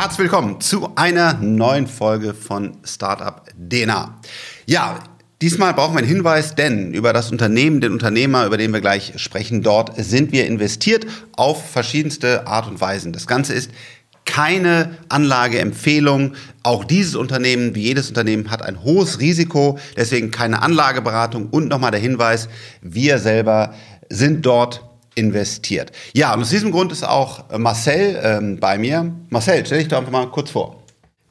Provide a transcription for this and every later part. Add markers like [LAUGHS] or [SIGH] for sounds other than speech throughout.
Herzlich willkommen zu einer neuen Folge von Startup DNA. Ja, diesmal brauchen wir einen Hinweis, denn über das Unternehmen, den Unternehmer, über den wir gleich sprechen, dort sind wir investiert auf verschiedenste Art und Weisen. Das Ganze ist keine Anlageempfehlung. Auch dieses Unternehmen, wie jedes Unternehmen, hat ein hohes Risiko, deswegen keine Anlageberatung. Und nochmal der Hinweis, wir selber sind dort investiert. Ja, und aus diesem Grund ist auch Marcel ähm, bei mir. Marcel, stell dich doch einfach mal kurz vor.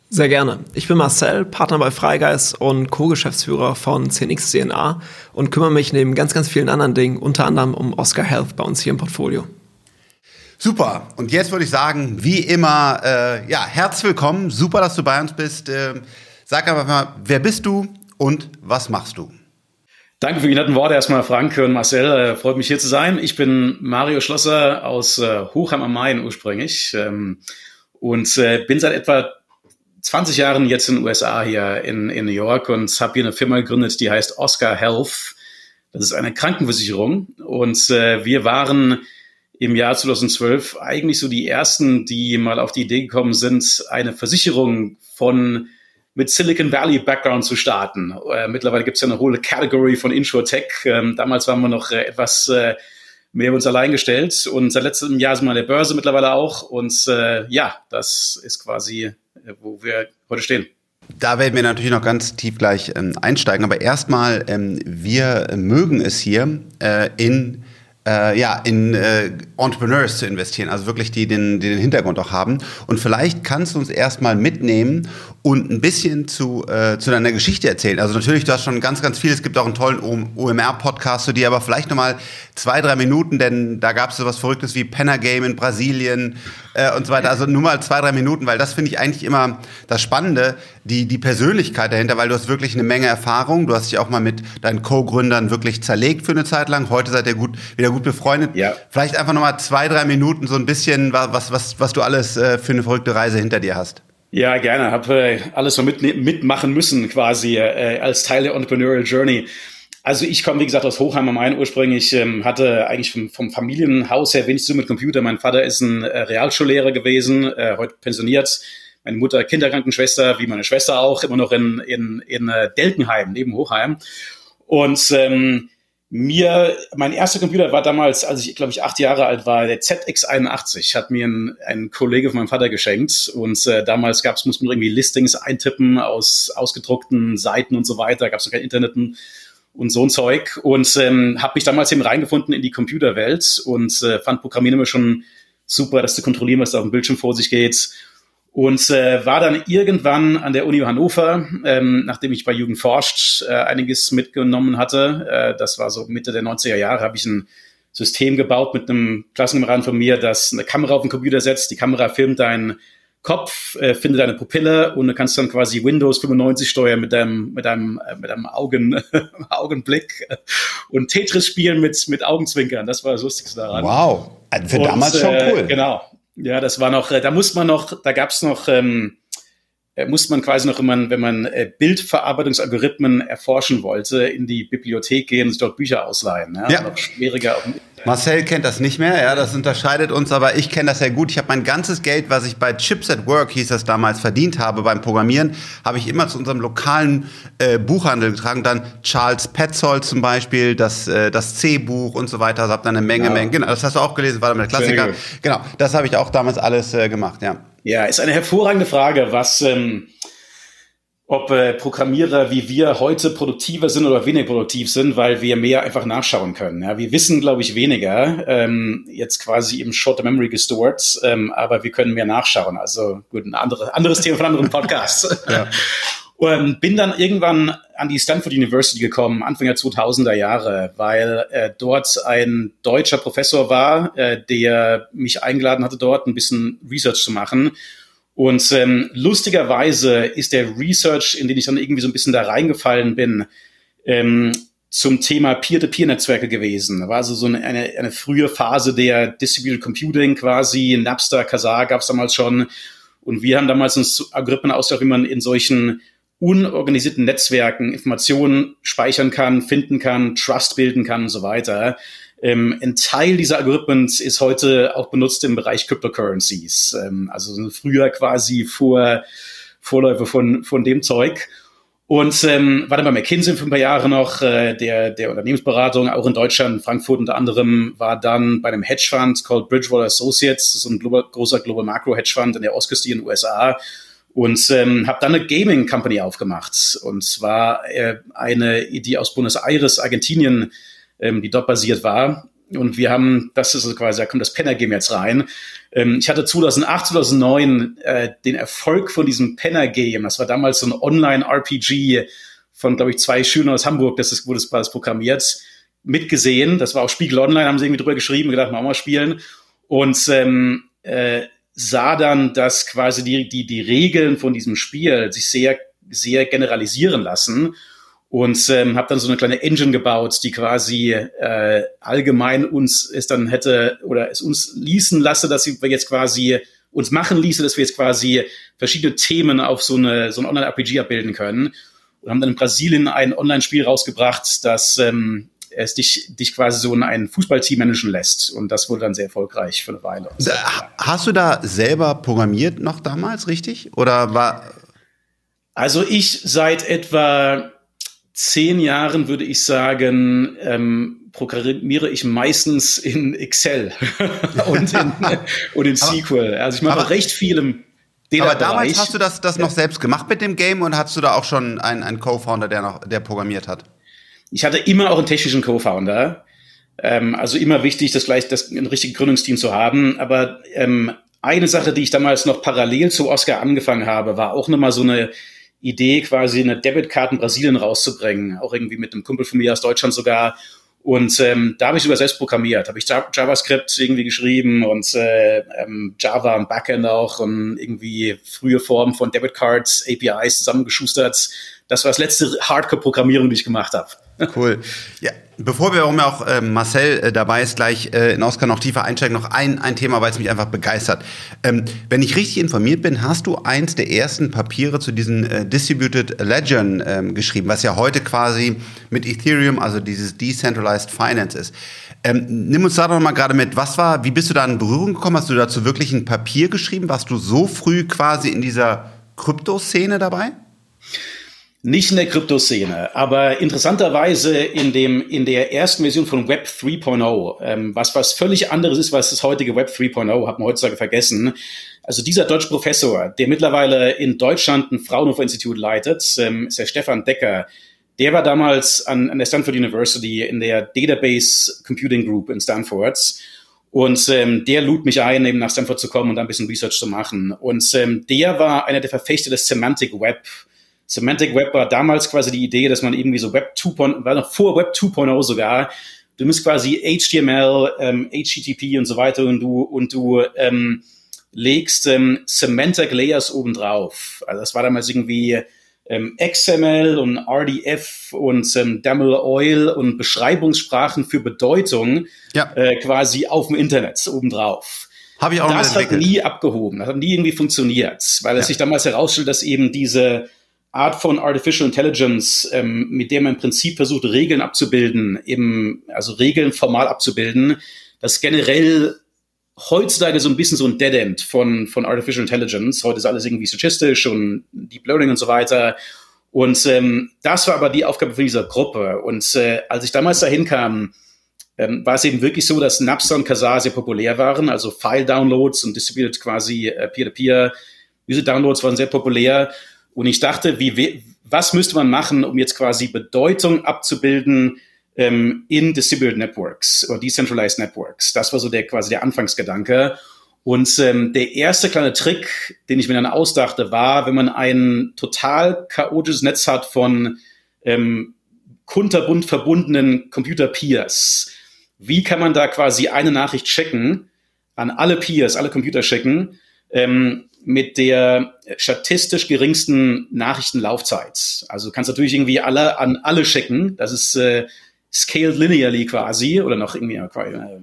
Sehr gerne. Ich bin Marcel, Partner bei Freigeist und Co-Geschäftsführer von CNX DNA und kümmere mich neben ganz, ganz vielen anderen Dingen unter anderem um Oscar Health bei uns hier im Portfolio. Super. Und jetzt würde ich sagen, wie immer, äh, ja, herzlich willkommen. Super, dass du bei uns bist. Äh, sag einfach mal, wer bist du und was machst du? Danke für die netten Worte erstmal, Frank und Marcel. Äh, freut mich hier zu sein. Ich bin Mario Schlosser aus äh, Hochheim am Main ursprünglich ähm, und äh, bin seit etwa 20 Jahren jetzt in den USA hier in, in New York und habe hier eine Firma gegründet, die heißt Oscar Health. Das ist eine Krankenversicherung und wir waren im Jahr 2012 eigentlich so die ersten, die mal auf die Idee gekommen sind, eine Versicherung von mit Silicon Valley Background zu starten. Äh, mittlerweile gibt es ja eine hohe Category von InsurTech. Ähm, damals waren wir noch äh, etwas äh, mehr uns allein gestellt und seit letztem Jahr sind wir an der Börse mittlerweile auch. Und äh, ja, das ist quasi, äh, wo wir heute stehen. Da werden wir natürlich noch ganz tief gleich ähm, einsteigen. Aber erstmal, ähm, wir mögen es hier äh, in äh, ja, in äh, Entrepreneurs zu investieren, also wirklich die den, die den Hintergrund auch haben. Und vielleicht kannst du uns erstmal mitnehmen und ein bisschen zu, äh, zu deiner Geschichte erzählen. Also natürlich, du hast schon ganz, ganz viel. Es gibt auch einen tollen OMR-Podcast zu dir, aber vielleicht nochmal zwei, drei Minuten, denn da gab es so was Verrücktes wie Penner Game in Brasilien äh, und so weiter. Also nur mal zwei, drei Minuten, weil das finde ich eigentlich immer das Spannende, die, die Persönlichkeit dahinter, weil du hast wirklich eine Menge Erfahrung. Du hast dich auch mal mit deinen Co-Gründern wirklich zerlegt für eine Zeit lang. Heute seid ihr gut, wieder gut befreundet. Ja. Vielleicht einfach nochmal zwei, drei Minuten so ein bisschen, was, was, was du alles äh, für eine verrückte Reise hinter dir hast. Ja, gerne. Habe äh, alles so mit, mitmachen müssen quasi äh, als Teil der Entrepreneurial Journey. Also ich komme, wie gesagt, aus Hochheim am Main ursprünglich, ähm, hatte eigentlich vom, vom, Familienhaus her wenig zu mit Computer. Mein Vater ist ein äh, Realschullehrer gewesen, äh, heute pensioniert. Meine Mutter Kinderkrankenschwester, wie meine Schwester auch, immer noch in, in, in äh, Delkenheim, neben Hochheim. Und ähm, mir, mein erster Computer war damals, als ich, glaube ich, acht Jahre alt war, der ZX81, hat mir ein, ein Kollege von meinem Vater geschenkt. Und äh, damals gab's, musste man irgendwie Listings eintippen aus ausgedruckten Seiten und so weiter. Gab's noch kein Internet und so ein Zeug. Und ähm, habe mich damals eben reingefunden in die Computerwelt und äh, fand Programmieren immer schon super, das zu kontrollieren, was da auf dem Bildschirm vor sich geht und äh, war dann irgendwann an der Uni Hannover, ähm, nachdem ich bei Jugend forscht äh, einiges mitgenommen hatte. Äh, das war so Mitte der 90er Jahre, habe ich ein System gebaut mit einem Klassenkameraden von mir, das eine Kamera auf den Computer setzt. Die Kamera filmt deinen Kopf, äh, findet deine Pupille und du kannst dann quasi Windows 95 steuern mit deinem, mit deinem, äh, mit deinem Augen, [LAUGHS] Augenblick und Tetris spielen mit, mit Augenzwinkern. Das war das Lustigste daran. Wow. Also für und, damals schon äh, cool. Äh, genau. Ja, das war noch, äh, da muss man noch, da gab's noch, ähm, äh, muss man quasi noch, wenn man, wenn man äh, Bildverarbeitungsalgorithmen erforschen wollte, in die Bibliothek gehen und sich dort Bücher ausleihen. Ja, ja. Noch schwieriger. Marcel kennt das nicht mehr, ja, das unterscheidet uns, aber ich kenne das sehr gut. Ich habe mein ganzes Geld, was ich bei Chips at Work, hieß das damals, verdient habe beim Programmieren, habe ich immer zu unserem lokalen äh, Buchhandel getragen. Dann Charles Petzold zum Beispiel, das, äh, das C-Buch und so weiter. Also habe dann eine Menge, ja. Menge, genau, das hast du auch gelesen, war damit der Klassiker. Genau, das habe ich auch damals alles äh, gemacht, ja. Ja, ist eine hervorragende Frage, was... Ähm ob äh, Programmierer wie wir heute produktiver sind oder weniger produktiv sind, weil wir mehr einfach nachschauen können. Ja, wir wissen, glaube ich, weniger, ähm, jetzt quasi im Short Memory gestored, ähm, aber wir können mehr nachschauen. Also gut, ein andere, anderes Thema von anderen Podcasts. [LAUGHS] ja. Und bin dann irgendwann an die Stanford University gekommen, Anfang der 2000er Jahre, weil äh, dort ein deutscher Professor war, äh, der mich eingeladen hatte, dort ein bisschen Research zu machen. Und ähm, lustigerweise ist der Research, in den ich dann irgendwie so ein bisschen da reingefallen bin, ähm, zum Thema Peer-to-Peer-Netzwerke gewesen. War also so eine, eine, eine frühe Phase der Distributed Computing quasi. Napster, Kazaa gab es damals schon. Und wir haben damals uns Algorithmen ausgedacht, wie man in solchen unorganisierten Netzwerken Informationen speichern kann, finden kann, Trust bilden kann und so weiter. Ähm, ein Teil dieser Algorithmen ist heute auch benutzt im Bereich Cryptocurrencies. Ähm, also früher quasi vor Vorläufe von, von dem Zeug. Und ähm, war dann bei McKinsey für ein paar Jahre noch, äh, der, der Unternehmensberatung, auch in Deutschland, Frankfurt unter anderem, war dann bei einem Hedgefonds called Bridgewater Associates, das ist ein global, großer Global Macro Hedgefonds in der Ostküste in den USA. Und ähm, habe dann eine Gaming Company aufgemacht. Und zwar äh, eine, die aus Buenos Aires, Argentinien, ähm, die dort basiert war. Und wir haben, das ist quasi, da kommt das Penner Game jetzt rein. Ähm, ich hatte 2008, 2009 äh, den Erfolg von diesem Penner Game. Das war damals so ein Online-RPG von, glaube ich, zwei Schülern aus Hamburg, das ist, wurde das, das programmiert, mitgesehen. Das war auch Spiegel Online, haben sie irgendwie drüber geschrieben, gedacht, machen wir mal spielen. Und ähm, äh, sah dann, dass quasi die, die, die Regeln von diesem Spiel sich sehr, sehr generalisieren lassen und ähm, habe dann so eine kleine Engine gebaut, die quasi äh, allgemein uns es dann hätte oder es uns ließen lasse, dass wir jetzt quasi uns machen ließe, dass wir jetzt quasi verschiedene Themen auf so eine so ein Online-RPG abbilden können und haben dann in Brasilien ein Online-Spiel rausgebracht, das ähm, es dich, dich quasi so in ein Fußballteam managen lässt. Und das wurde dann sehr erfolgreich für eine Weile. Da, hast du da selber programmiert noch damals, richtig? Oder war. Also ich seit etwa zehn Jahren würde ich sagen, ähm, programmiere ich meistens in Excel [LAUGHS] und in, und in [LAUGHS] SQL. Also ich mache aber, recht viel im aber damals hast du das, das noch selbst gemacht mit dem Game und hast du da auch schon einen, einen Co-Founder, der noch, der programmiert hat? Ich hatte immer auch einen technischen Co-Founder. Ähm, also immer wichtig, das gleich das ein richtiges Gründungsteam zu haben. Aber ähm, eine Sache, die ich damals noch parallel zu Oscar angefangen habe, war auch nochmal so eine Idee, quasi eine Debitkarte in Brasilien rauszubringen, auch irgendwie mit einem Kumpel von mir aus Deutschland sogar. Und ähm, da habe ich sogar selbst programmiert, habe ich JavaScript irgendwie geschrieben und äh, ähm, Java und Backend auch und irgendwie frühe Formen von Debitcards, APIs zusammengeschustert. Das war das letzte Hardcore-Programmierung, die ich gemacht habe. Cool. Ja, bevor wir auch äh, Marcel äh, dabei ist, gleich äh, in Oscar noch tiefer einsteigen, noch ein, ein Thema, weil es mich einfach begeistert. Ähm, wenn ich richtig informiert bin, hast du eins der ersten Papiere zu diesen äh, Distributed Ledgern ähm, geschrieben, was ja heute quasi mit Ethereum, also dieses Decentralized Finance ist. Ähm, nimm uns da doch mal gerade mit. Was war, wie bist du da in Berührung gekommen? Hast du dazu wirklich ein Papier geschrieben? Warst du so früh quasi in dieser Kryptoszene dabei? Nicht in der Kryptoszene, aber interessanterweise in dem in der ersten Version von Web 3.0, ähm, was was völlig anderes ist, was das heutige Web 3.0 hat man heutzutage vergessen. Also dieser deutsche Professor, der mittlerweile in Deutschland ein Fraunhofer Institut leitet, ähm, ist der Stefan Decker. Der war damals an, an der Stanford University in der Database Computing Group in Stanford. Und ähm, der lud mich ein, eben nach Stanford zu kommen und ein bisschen Research zu machen. Und ähm, der war einer der Verfechter des Semantic Web. Semantic Web war damals quasi die Idee, dass man irgendwie so Web 2.0, war noch vor Web 2.0 sogar, du musst quasi HTML, ähm, HTTP und so weiter und du, und du ähm, legst ähm, Semantic Layers obendrauf. Also das war damals irgendwie ähm, XML und RDF und ähm, Daml Oil und Beschreibungssprachen für Bedeutung ja. äh, quasi auf dem Internet obendrauf. Habe ich auch Das hat nie abgehoben, das hat nie irgendwie funktioniert, weil es ja. sich damals herausstellt, dass eben diese Art von Artificial Intelligence, ähm, mit der man im Prinzip versucht, Regeln abzubilden, eben, also Regeln formal abzubilden, das generell heutzutage so ein bisschen so ein Dead End von, von Artificial Intelligence. Heute ist alles irgendwie statistisch und Deep Learning und so weiter. Und ähm, das war aber die Aufgabe von dieser Gruppe. Und äh, als ich damals dahin kam, ähm, war es eben wirklich so, dass Napster und Kazaa sehr populär waren, also File-Downloads und distributed quasi äh, Peer-to-Peer. Diese Downloads waren sehr populär. Und ich dachte, wie, was müsste man machen, um jetzt quasi Bedeutung abzubilden ähm, in Distributed Networks oder Decentralized Networks? Das war so der quasi der Anfangsgedanke. Und ähm, der erste kleine Trick, den ich mir dann ausdachte, war, wenn man ein total chaotisches Netz hat von ähm, kunterbunt verbundenen Computer-Peers, wie kann man da quasi eine Nachricht checken, an alle Peers, alle Computer schicken, ähm, mit der statistisch geringsten Nachrichtenlaufzeit. Also du kannst natürlich irgendwie alle an alle schicken. Das ist äh, scaled linearly quasi oder noch irgendwie äh,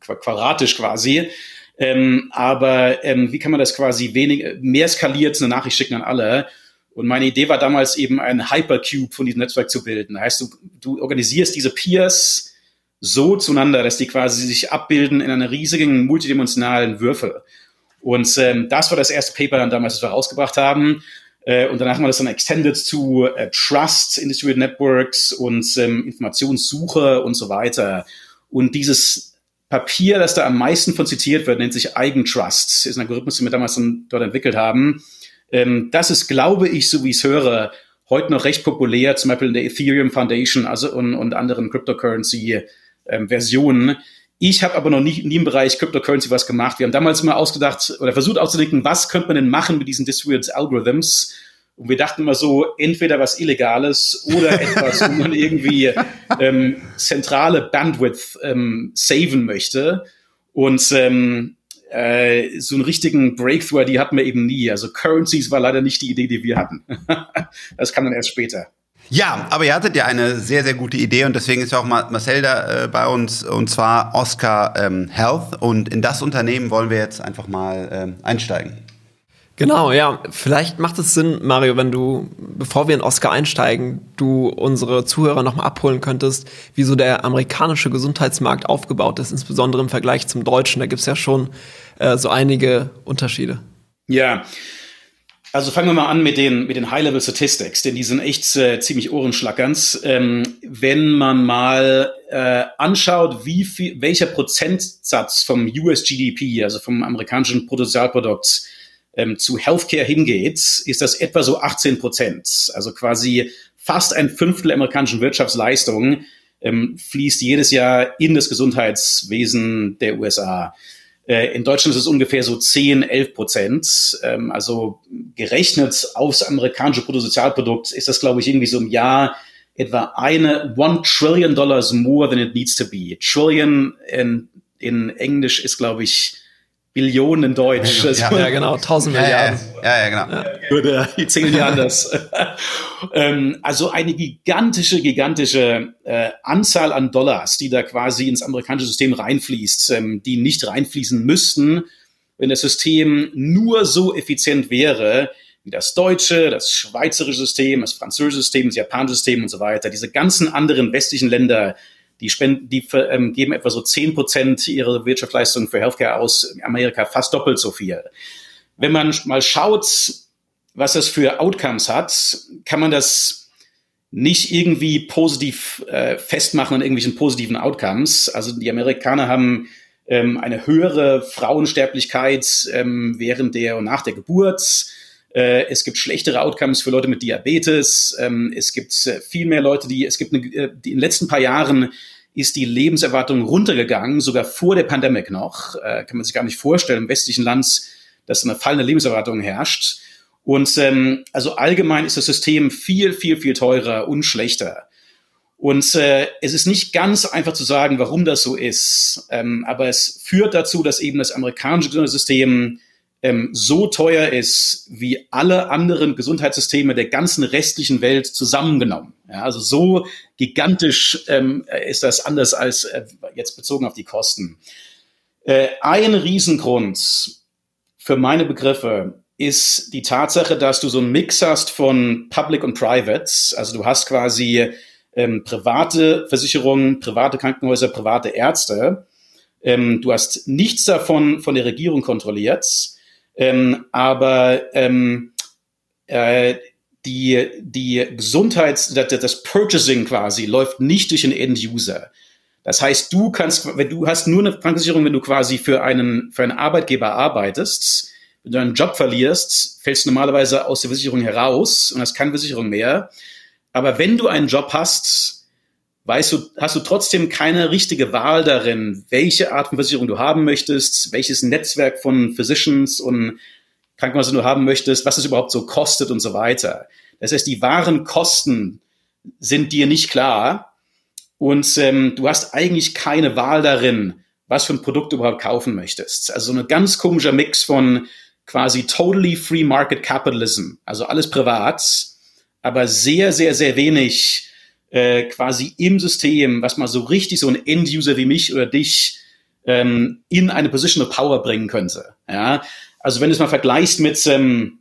quadratisch quasi. Ähm, aber ähm, wie kann man das quasi wenig, mehr skaliert eine Nachricht schicken an alle? Und meine Idee war damals eben ein Hypercube von diesem Netzwerk zu bilden. Das heißt, du, du organisierst diese Peers so zueinander, dass die quasi sich abbilden in einer riesigen multidimensionalen Würfel. Und ähm, das war das erste Paper dann damals, das wir rausgebracht haben. Äh, und danach haben wir das dann extended zu äh, Trust in Distributed Networks und ähm, Informationssuche und so weiter. Und dieses Papier, das da am meisten von zitiert wird, nennt sich Eigentrust. Ist ein Algorithmus, den wir damals dann dort entwickelt haben. Ähm, das ist, glaube ich, so wie ich es höre, heute noch recht populär, zum Beispiel in der Ethereum Foundation also und, und anderen Cryptocurrency-Versionen. Ähm, ich habe aber noch nie, nie im Bereich Cryptocurrency was gemacht. Wir haben damals mal ausgedacht oder versucht auszudenken, was könnte man denn machen mit diesen Distributed Algorithms? Und wir dachten immer so, entweder was Illegales oder [LAUGHS] etwas, wo man irgendwie ähm, zentrale Bandwidth ähm, saven möchte. Und ähm, äh, so einen richtigen Breakthrough, die hatten wir eben nie. Also Currencies war leider nicht die Idee, die wir hatten. [LAUGHS] das kam dann erst später. Ja, aber ihr hattet ja eine sehr, sehr gute Idee und deswegen ist ja auch Marcel da äh, bei uns und zwar Oscar ähm, Health und in das Unternehmen wollen wir jetzt einfach mal ähm, einsteigen. Genau, ja. Vielleicht macht es Sinn, Mario, wenn du, bevor wir in Oscar einsteigen, du unsere Zuhörer nochmal abholen könntest, wie so der amerikanische Gesundheitsmarkt aufgebaut ist, insbesondere im Vergleich zum deutschen. Da gibt es ja schon äh, so einige Unterschiede. Ja. Also fangen wir mal an mit den, mit den High-Level Statistics, denn die sind echt äh, ziemlich ohrenschlackernd. Ähm, wenn man mal äh, anschaut, wie viel, welcher Prozentsatz vom US GDP, also vom amerikanischen Bruttosozialprodukt, ähm, zu Healthcare hingeht, ist das etwa so 18 Prozent. Also quasi fast ein Fünftel amerikanischen Wirtschaftsleistung ähm, fließt jedes Jahr in das Gesundheitswesen der USA. Äh, in Deutschland ist es ungefähr so 10, 11 Prozent. Ähm, also gerechnet aufs amerikanische Bruttosozialprodukt ist das, glaube ich, irgendwie so im Jahr etwa eine One Trillion Dollars more than it needs to be. Trillion in, in Englisch ist, glaube ich, Billionen in Deutsch. Ja, ja, ja genau, 1000 Milliarden. Ja, ja, genau. Würde die zählen ja anders. [LAUGHS] ähm, also eine gigantische, gigantische äh, Anzahl an Dollars, die da quasi ins amerikanische System reinfließt, ähm, die nicht reinfließen müssten, wenn das System nur so effizient wäre, wie das deutsche, das schweizerische System, das französische System, das japanische System und so weiter. Diese ganzen anderen westlichen Länder, die spenden, die ähm, geben etwa so zehn Prozent ihrer Wirtschaftsleistung für Healthcare aus. Amerika fast doppelt so viel. Wenn man mal schaut, was das für Outcomes hat, kann man das nicht irgendwie positiv äh, festmachen an irgendwelchen positiven Outcomes. Also die Amerikaner haben ähm, eine höhere Frauensterblichkeit ähm, während der und nach der Geburt. Äh, es gibt schlechtere Outcomes für Leute mit Diabetes. Ähm, es gibt äh, viel mehr Leute, die, es gibt eine, äh, die in den letzten paar Jahren ist die Lebenserwartung runtergegangen, sogar vor der Pandemie noch. Kann man sich gar nicht vorstellen, im westlichen Land, dass eine fallende Lebenserwartung herrscht. Und ähm, also allgemein ist das System viel, viel, viel teurer und schlechter. Und äh, es ist nicht ganz einfach zu sagen, warum das so ist. Ähm, aber es führt dazu, dass eben das amerikanische Gesundheitssystem ähm, so teuer ist wie alle anderen Gesundheitssysteme der ganzen restlichen Welt zusammengenommen. Ja, also so gigantisch ähm, ist das anders als äh, jetzt bezogen auf die Kosten. Äh, ein Riesengrund für meine Begriffe ist die Tatsache, dass du so einen Mix hast von Public und Private. Also du hast quasi ähm, private Versicherungen, private Krankenhäuser, private Ärzte. Ähm, du hast nichts davon von der Regierung kontrolliert. Ähm, aber ähm, äh, die, die Gesundheits-, das, das Purchasing quasi läuft nicht durch den End-User. Das heißt, du kannst, wenn du hast nur eine Krankenversicherung, wenn du quasi für einen, für einen Arbeitgeber arbeitest, wenn du einen Job verlierst, fällst du normalerweise aus der Versicherung heraus und hast keine Versicherung mehr. Aber wenn du einen Job hast, weißt du, hast du trotzdem keine richtige Wahl darin, welche Art von Versicherung du haben möchtest, welches Netzwerk von Physicians und Krankenhäusern du haben möchtest, was es überhaupt so kostet und so weiter. Das heißt, die wahren Kosten sind dir nicht klar und ähm, du hast eigentlich keine Wahl darin, was für ein Produkt du überhaupt kaufen möchtest. Also so ein ganz komischer Mix von quasi totally free market capitalism, also alles privat, aber sehr, sehr, sehr wenig äh, quasi im System, was mal so richtig so ein End-User wie mich oder dich ähm, in eine Position of Power bringen könnte. Ja, also wenn du es mal vergleichst mit ähm,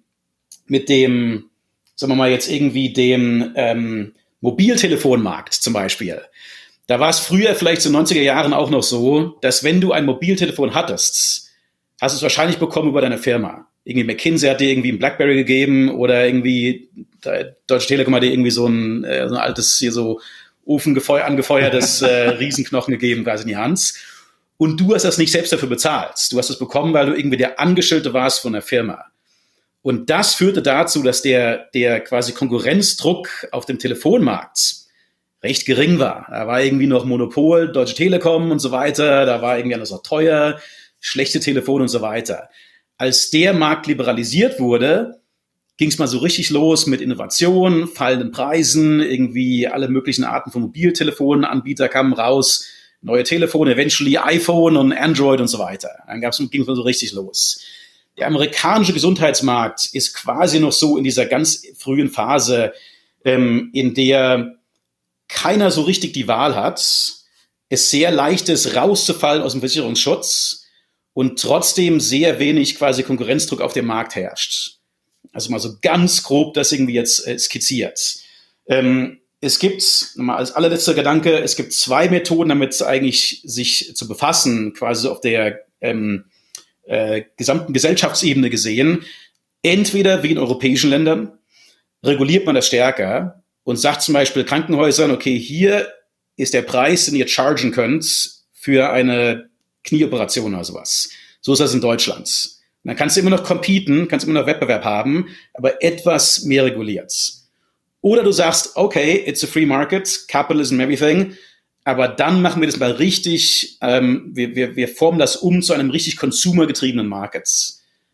mit dem, sagen wir mal jetzt irgendwie dem ähm, Mobiltelefonmarkt zum Beispiel. Da war es früher vielleicht zu 90er Jahren auch noch so, dass wenn du ein Mobiltelefon hattest, hast du es wahrscheinlich bekommen über deine Firma. Irgendwie McKinsey hat dir irgendwie ein Blackberry gegeben oder irgendwie Deutsche Telekom hat dir irgendwie so ein, äh, so ein altes hier so Ofen angefeuertes [LAUGHS] äh, Riesenknochen gegeben, quasi in die Hand. Und du hast das nicht selbst dafür bezahlt. Du hast es bekommen, weil du irgendwie der Angestellte warst von der Firma. Und das führte dazu, dass der, der quasi Konkurrenzdruck auf dem Telefonmarkt recht gering war. Da war irgendwie noch Monopol, Deutsche Telekom und so weiter. Da war irgendwie alles auch teuer, schlechte Telefone und so weiter. Als der Markt liberalisiert wurde, ging es mal so richtig los mit Innovation, fallenden Preisen, irgendwie alle möglichen Arten von Mobiltelefonanbieter kamen raus, neue Telefone, eventually iPhone und Android und so weiter. Dann ging es mal so richtig los. Der amerikanische Gesundheitsmarkt ist quasi noch so in dieser ganz frühen Phase, ähm, in der keiner so richtig die Wahl hat, es sehr leicht ist, rauszufallen aus dem Versicherungsschutz und trotzdem sehr wenig quasi Konkurrenzdruck auf dem Markt herrscht. Also mal so ganz grob das irgendwie jetzt äh, skizziert. Ähm, es gibt, nochmal als allerletzter Gedanke, es gibt zwei Methoden, damit eigentlich sich zu befassen, quasi auf der ähm, äh, gesamten Gesellschaftsebene gesehen. Entweder wie in europäischen Ländern reguliert man das stärker und sagt zum Beispiel Krankenhäusern, okay, hier ist der Preis, den ihr chargen könnt für eine Knieoperation oder sowas. So ist das in Deutschland. Und dann kannst du immer noch competen, kannst immer noch Wettbewerb haben, aber etwas mehr reguliert. Oder du sagst, okay, it's a free market, capitalism, everything, aber dann machen wir das mal richtig, ähm, wir, wir, wir formen das um zu einem richtig consumergetriebenen Market.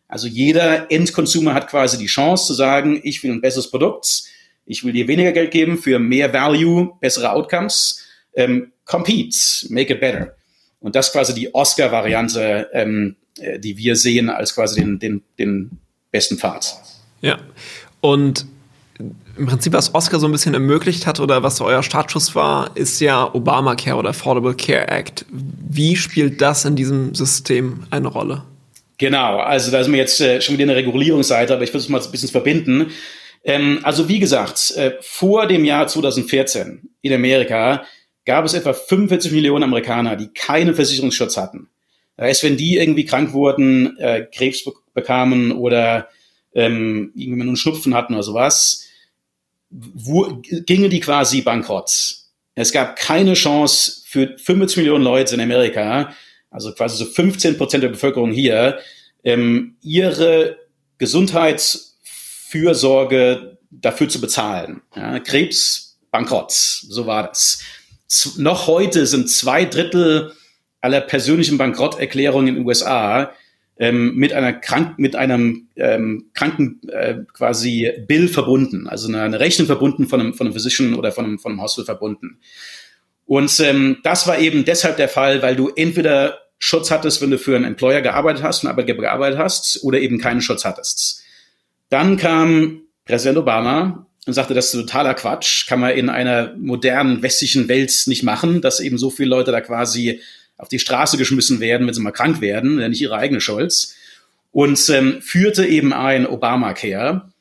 Also jeder Endconsumer hat quasi die Chance zu sagen, ich will ein besseres Produkt, ich will dir weniger Geld geben für mehr Value, bessere Outcomes. Ähm, compete, make it better. Und das quasi die Oscar-Variante, ähm, äh, die wir sehen als quasi den, den, den besten Pfad. Ja. Und im Prinzip, was Oscar so ein bisschen ermöglicht hat oder was euer Startschuss war, ist ja Obamacare oder Affordable Care Act. Wie spielt das in diesem System eine Rolle? Genau, also da sind wir jetzt äh, schon wieder eine Regulierungsseite, aber ich versuche mal ein bisschen zu verbinden. Ähm, also wie gesagt, äh, vor dem Jahr 2014 in Amerika gab es etwa 45 Millionen Amerikaner, die keinen Versicherungsschutz hatten. Das heißt, wenn die irgendwie krank wurden, äh, Krebs be bekamen oder ähm, irgendwie einen Schnupfen hatten oder sowas, wo, gingen die quasi bankrott. Es gab keine Chance für 25 Millionen Leute in Amerika, also quasi so 15 Prozent der Bevölkerung hier, ähm, ihre Gesundheits- Fürsorge dafür zu bezahlen. Ja, Krebs, bankrott, so war das. Noch heute sind zwei Drittel aller persönlichen Bankrotterklärungen in den USA ähm, mit einer krank mit einem ähm, kranken äh, quasi Bill verbunden, also eine, eine, Rechnung verbunden von einem von einem Physician oder von einem von einem Hospital verbunden. Und ähm, das war eben deshalb der Fall, weil du entweder Schutz hattest, wenn du für einen Employer gearbeitet hast, einen Arbeitgeber gearbeitet hast, oder eben keinen Schutz hattest. Dann kam Präsident Obama und sagte, das ist totaler Quatsch, kann man in einer modernen westlichen Welt nicht machen, dass eben so viele Leute da quasi auf die Straße geschmissen werden, wenn sie mal krank werden, nicht ihre eigene Schuld. Und ähm, führte eben ein Obamacare,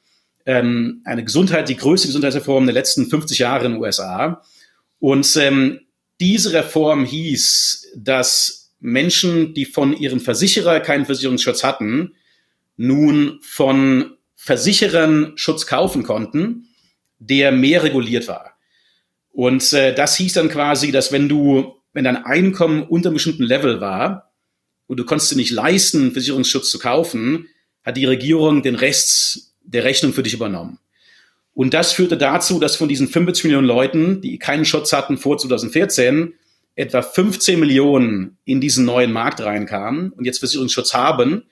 ähm, eine Gesundheit, die größte Gesundheitsreform der letzten 50 Jahre in den USA. Und ähm, diese Reform hieß, dass Menschen, die von ihrem Versicherer keinen Versicherungsschutz hatten, nun von Versicherern Schutz kaufen konnten, der mehr reguliert war. Und äh, das hieß dann quasi, dass wenn du, wenn dein Einkommen unter einem bestimmten Level war und du konntest dir nicht leisten, Versicherungsschutz zu kaufen, hat die Regierung den Rest der Rechnung für dich übernommen. Und das führte dazu, dass von diesen 50 Millionen Leuten, die keinen Schutz hatten vor 2014, etwa 15 Millionen in diesen neuen Markt reinkamen und jetzt Versicherungsschutz haben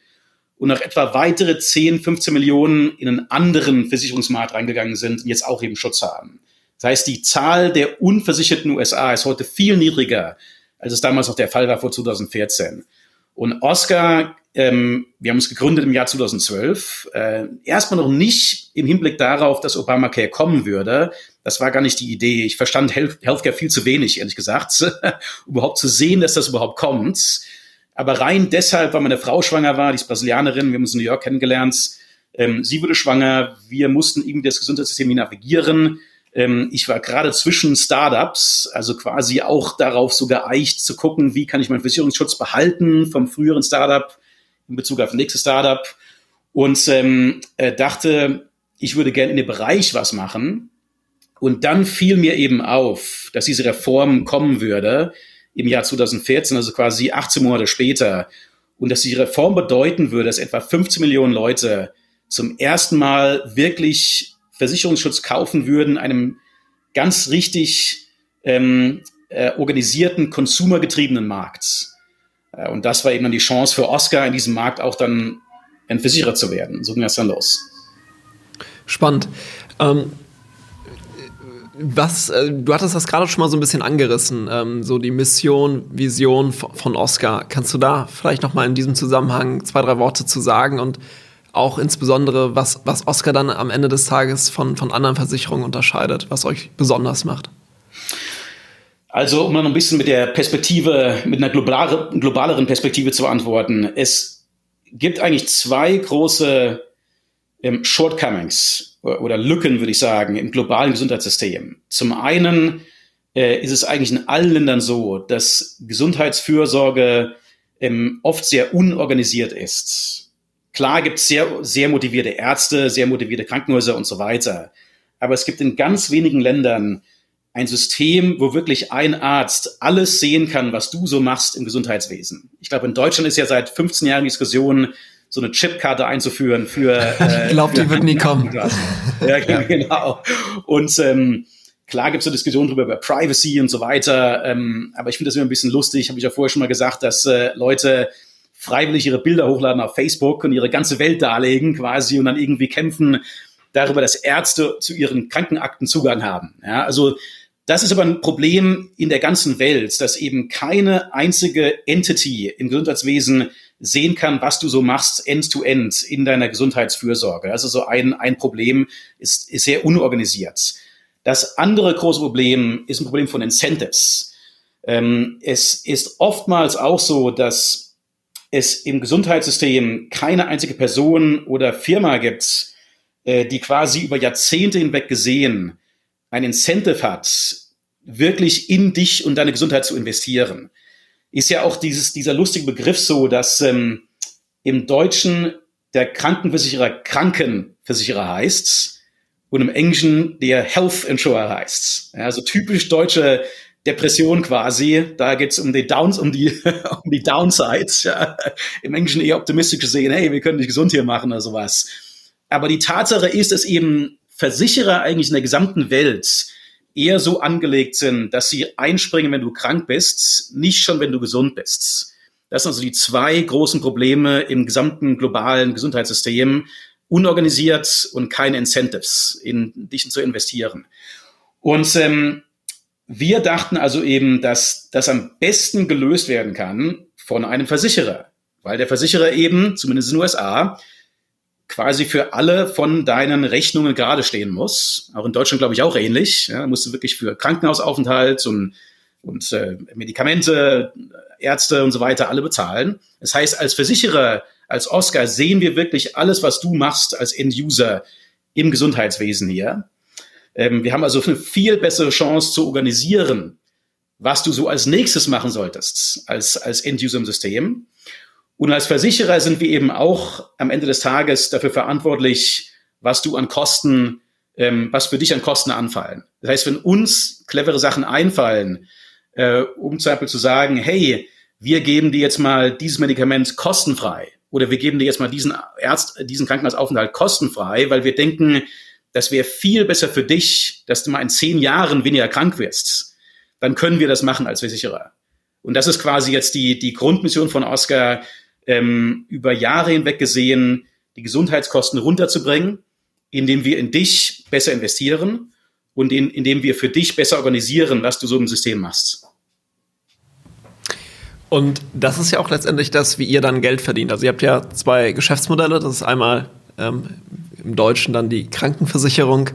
und noch etwa weitere 10, 15 Millionen in einen anderen Versicherungsmarkt reingegangen sind und jetzt auch eben Schutz haben. Das heißt, die Zahl der unversicherten USA ist heute viel niedriger, als es damals noch der Fall war vor 2014. Und Oscar, ähm, wir haben uns gegründet im Jahr 2012, äh, erstmal noch nicht im Hinblick darauf, dass Obamacare kommen würde. Das war gar nicht die Idee. Ich verstand Healthcare viel zu wenig, ehrlich gesagt, [LAUGHS] überhaupt zu sehen, dass das überhaupt kommt aber rein deshalb, weil meine Frau schwanger war, die ist Brasilianerin, wir haben uns in New York kennengelernt, ähm, sie wurde schwanger, wir mussten irgendwie das Gesundheitssystem navigieren, Ähm, ich war gerade zwischen Startups, also quasi auch darauf so geeicht zu gucken, wie kann ich meinen Versicherungsschutz behalten vom früheren Startup in Bezug auf das nächste Startup. Und ähm, äh, dachte, ich würde gerne in dem Bereich was machen. Und dann fiel mir eben auf, dass diese Reform kommen würde im Jahr 2014, also quasi 18 Monate später. Und dass die Reform bedeuten würde, dass etwa 15 Millionen Leute zum ersten Mal wirklich Versicherungsschutz kaufen würden, einem ganz richtig ähm, äh, organisierten, konsumergetriebenen Markt. Äh, und das war eben dann die Chance für Oscar, in diesem Markt auch dann ein Versicherer zu werden. So ging das dann los. Spannend. Ähm, was, äh, du hattest das gerade schon mal so ein bisschen angerissen, ähm, so die Mission, Vision von Oscar. Kannst du da vielleicht noch mal in diesem Zusammenhang zwei, drei Worte zu sagen und auch insbesondere, was, was Oscar dann am Ende des Tages von, von anderen Versicherungen unterscheidet, was euch besonders macht? Also, um noch ein bisschen mit der Perspektive, mit einer globale, globaleren Perspektive zu antworten. Es gibt eigentlich zwei große ähm, Shortcomings oder Lücken, würde ich sagen, im globalen Gesundheitssystem. Zum einen äh, ist es eigentlich in allen Ländern so, dass Gesundheitsfürsorge ähm, oft sehr unorganisiert ist. Klar gibt es sehr, sehr motivierte Ärzte, sehr motivierte Krankenhäuser und so weiter. Aber es gibt in ganz wenigen Ländern ein System, wo wirklich ein Arzt alles sehen kann, was du so machst im Gesundheitswesen. Ich glaube, in Deutschland ist ja seit 15 Jahren Diskussion, so eine Chipkarte einzuführen für. [LAUGHS] Äh, ich glaube, die wird nie kommen. [LAUGHS] ja, genau. Und ähm, klar gibt es eine Diskussion darüber über Privacy und so weiter. Ähm, aber ich finde das immer ein bisschen lustig. Habe ich ja vorher schon mal gesagt, dass äh, Leute freiwillig ihre Bilder hochladen auf Facebook und ihre ganze Welt darlegen quasi und dann irgendwie kämpfen darüber, dass Ärzte zu ihren Krankenakten Zugang haben. Ja, also das ist aber ein Problem in der ganzen Welt, dass eben keine einzige Entity im Gesundheitswesen sehen kann, was du so machst end-to-end -end in deiner Gesundheitsfürsorge. Also so ein, ein Problem ist, ist sehr unorganisiert. Das andere große Problem ist ein Problem von Incentives. Ähm, es ist oftmals auch so, dass es im Gesundheitssystem keine einzige Person oder Firma gibt, äh, die quasi über Jahrzehnte hinweg gesehen ein Incentive hat, wirklich in dich und deine Gesundheit zu investieren ist ja auch dieses, dieser lustige Begriff so, dass ähm, im Deutschen der Krankenversicherer Krankenversicherer heißt und im Englischen der Health Insurer heißt. Ja, also typisch deutsche Depression quasi. Da geht's um die Downs, um die, [LAUGHS] um die Downsides. Ja. Im Englischen eher optimistisch gesehen, hey, wir können dich gesund hier machen oder sowas. Aber die Tatsache ist, dass eben Versicherer eigentlich in der gesamten Welt eher so angelegt sind, dass sie einspringen, wenn du krank bist, nicht schon, wenn du gesund bist. Das sind also die zwei großen Probleme im gesamten globalen Gesundheitssystem. Unorganisiert und keine Incentives, in dich zu investieren. Und ähm, wir dachten also eben, dass das am besten gelöst werden kann von einem Versicherer, weil der Versicherer eben, zumindest in den USA, quasi für alle von deinen Rechnungen gerade stehen muss. Auch in Deutschland glaube ich auch ähnlich. Ja, musst du wirklich für Krankenhausaufenthalt und, und äh, Medikamente, Ärzte und so weiter alle bezahlen. Das heißt, als Versicherer, als Oscar sehen wir wirklich alles, was du machst als End-User im Gesundheitswesen hier. Ähm, wir haben also eine viel bessere Chance zu organisieren, was du so als nächstes machen solltest als, als End-User im System. Und als Versicherer sind wir eben auch am Ende des Tages dafür verantwortlich, was du an Kosten, ähm, was für dich an Kosten anfallen. Das heißt, wenn uns clevere Sachen einfallen, äh, um zum Beispiel zu sagen, hey, wir geben dir jetzt mal dieses Medikament kostenfrei oder wir geben dir jetzt mal diesen Arzt, diesen Krankenhausaufenthalt kostenfrei, weil wir denken, das wäre viel besser für dich, dass du mal in zehn Jahren weniger krank wirst. Dann können wir das machen als Versicherer. Und das ist quasi jetzt die, die Grundmission von Oscar, ähm, über Jahre hinweg gesehen, die Gesundheitskosten runterzubringen, indem wir in dich besser investieren und in, indem wir für dich besser organisieren, was du so im System machst. Und das ist ja auch letztendlich das, wie ihr dann Geld verdient. Also ihr habt ja zwei Geschäftsmodelle. Das ist einmal ähm, im Deutschen dann die Krankenversicherung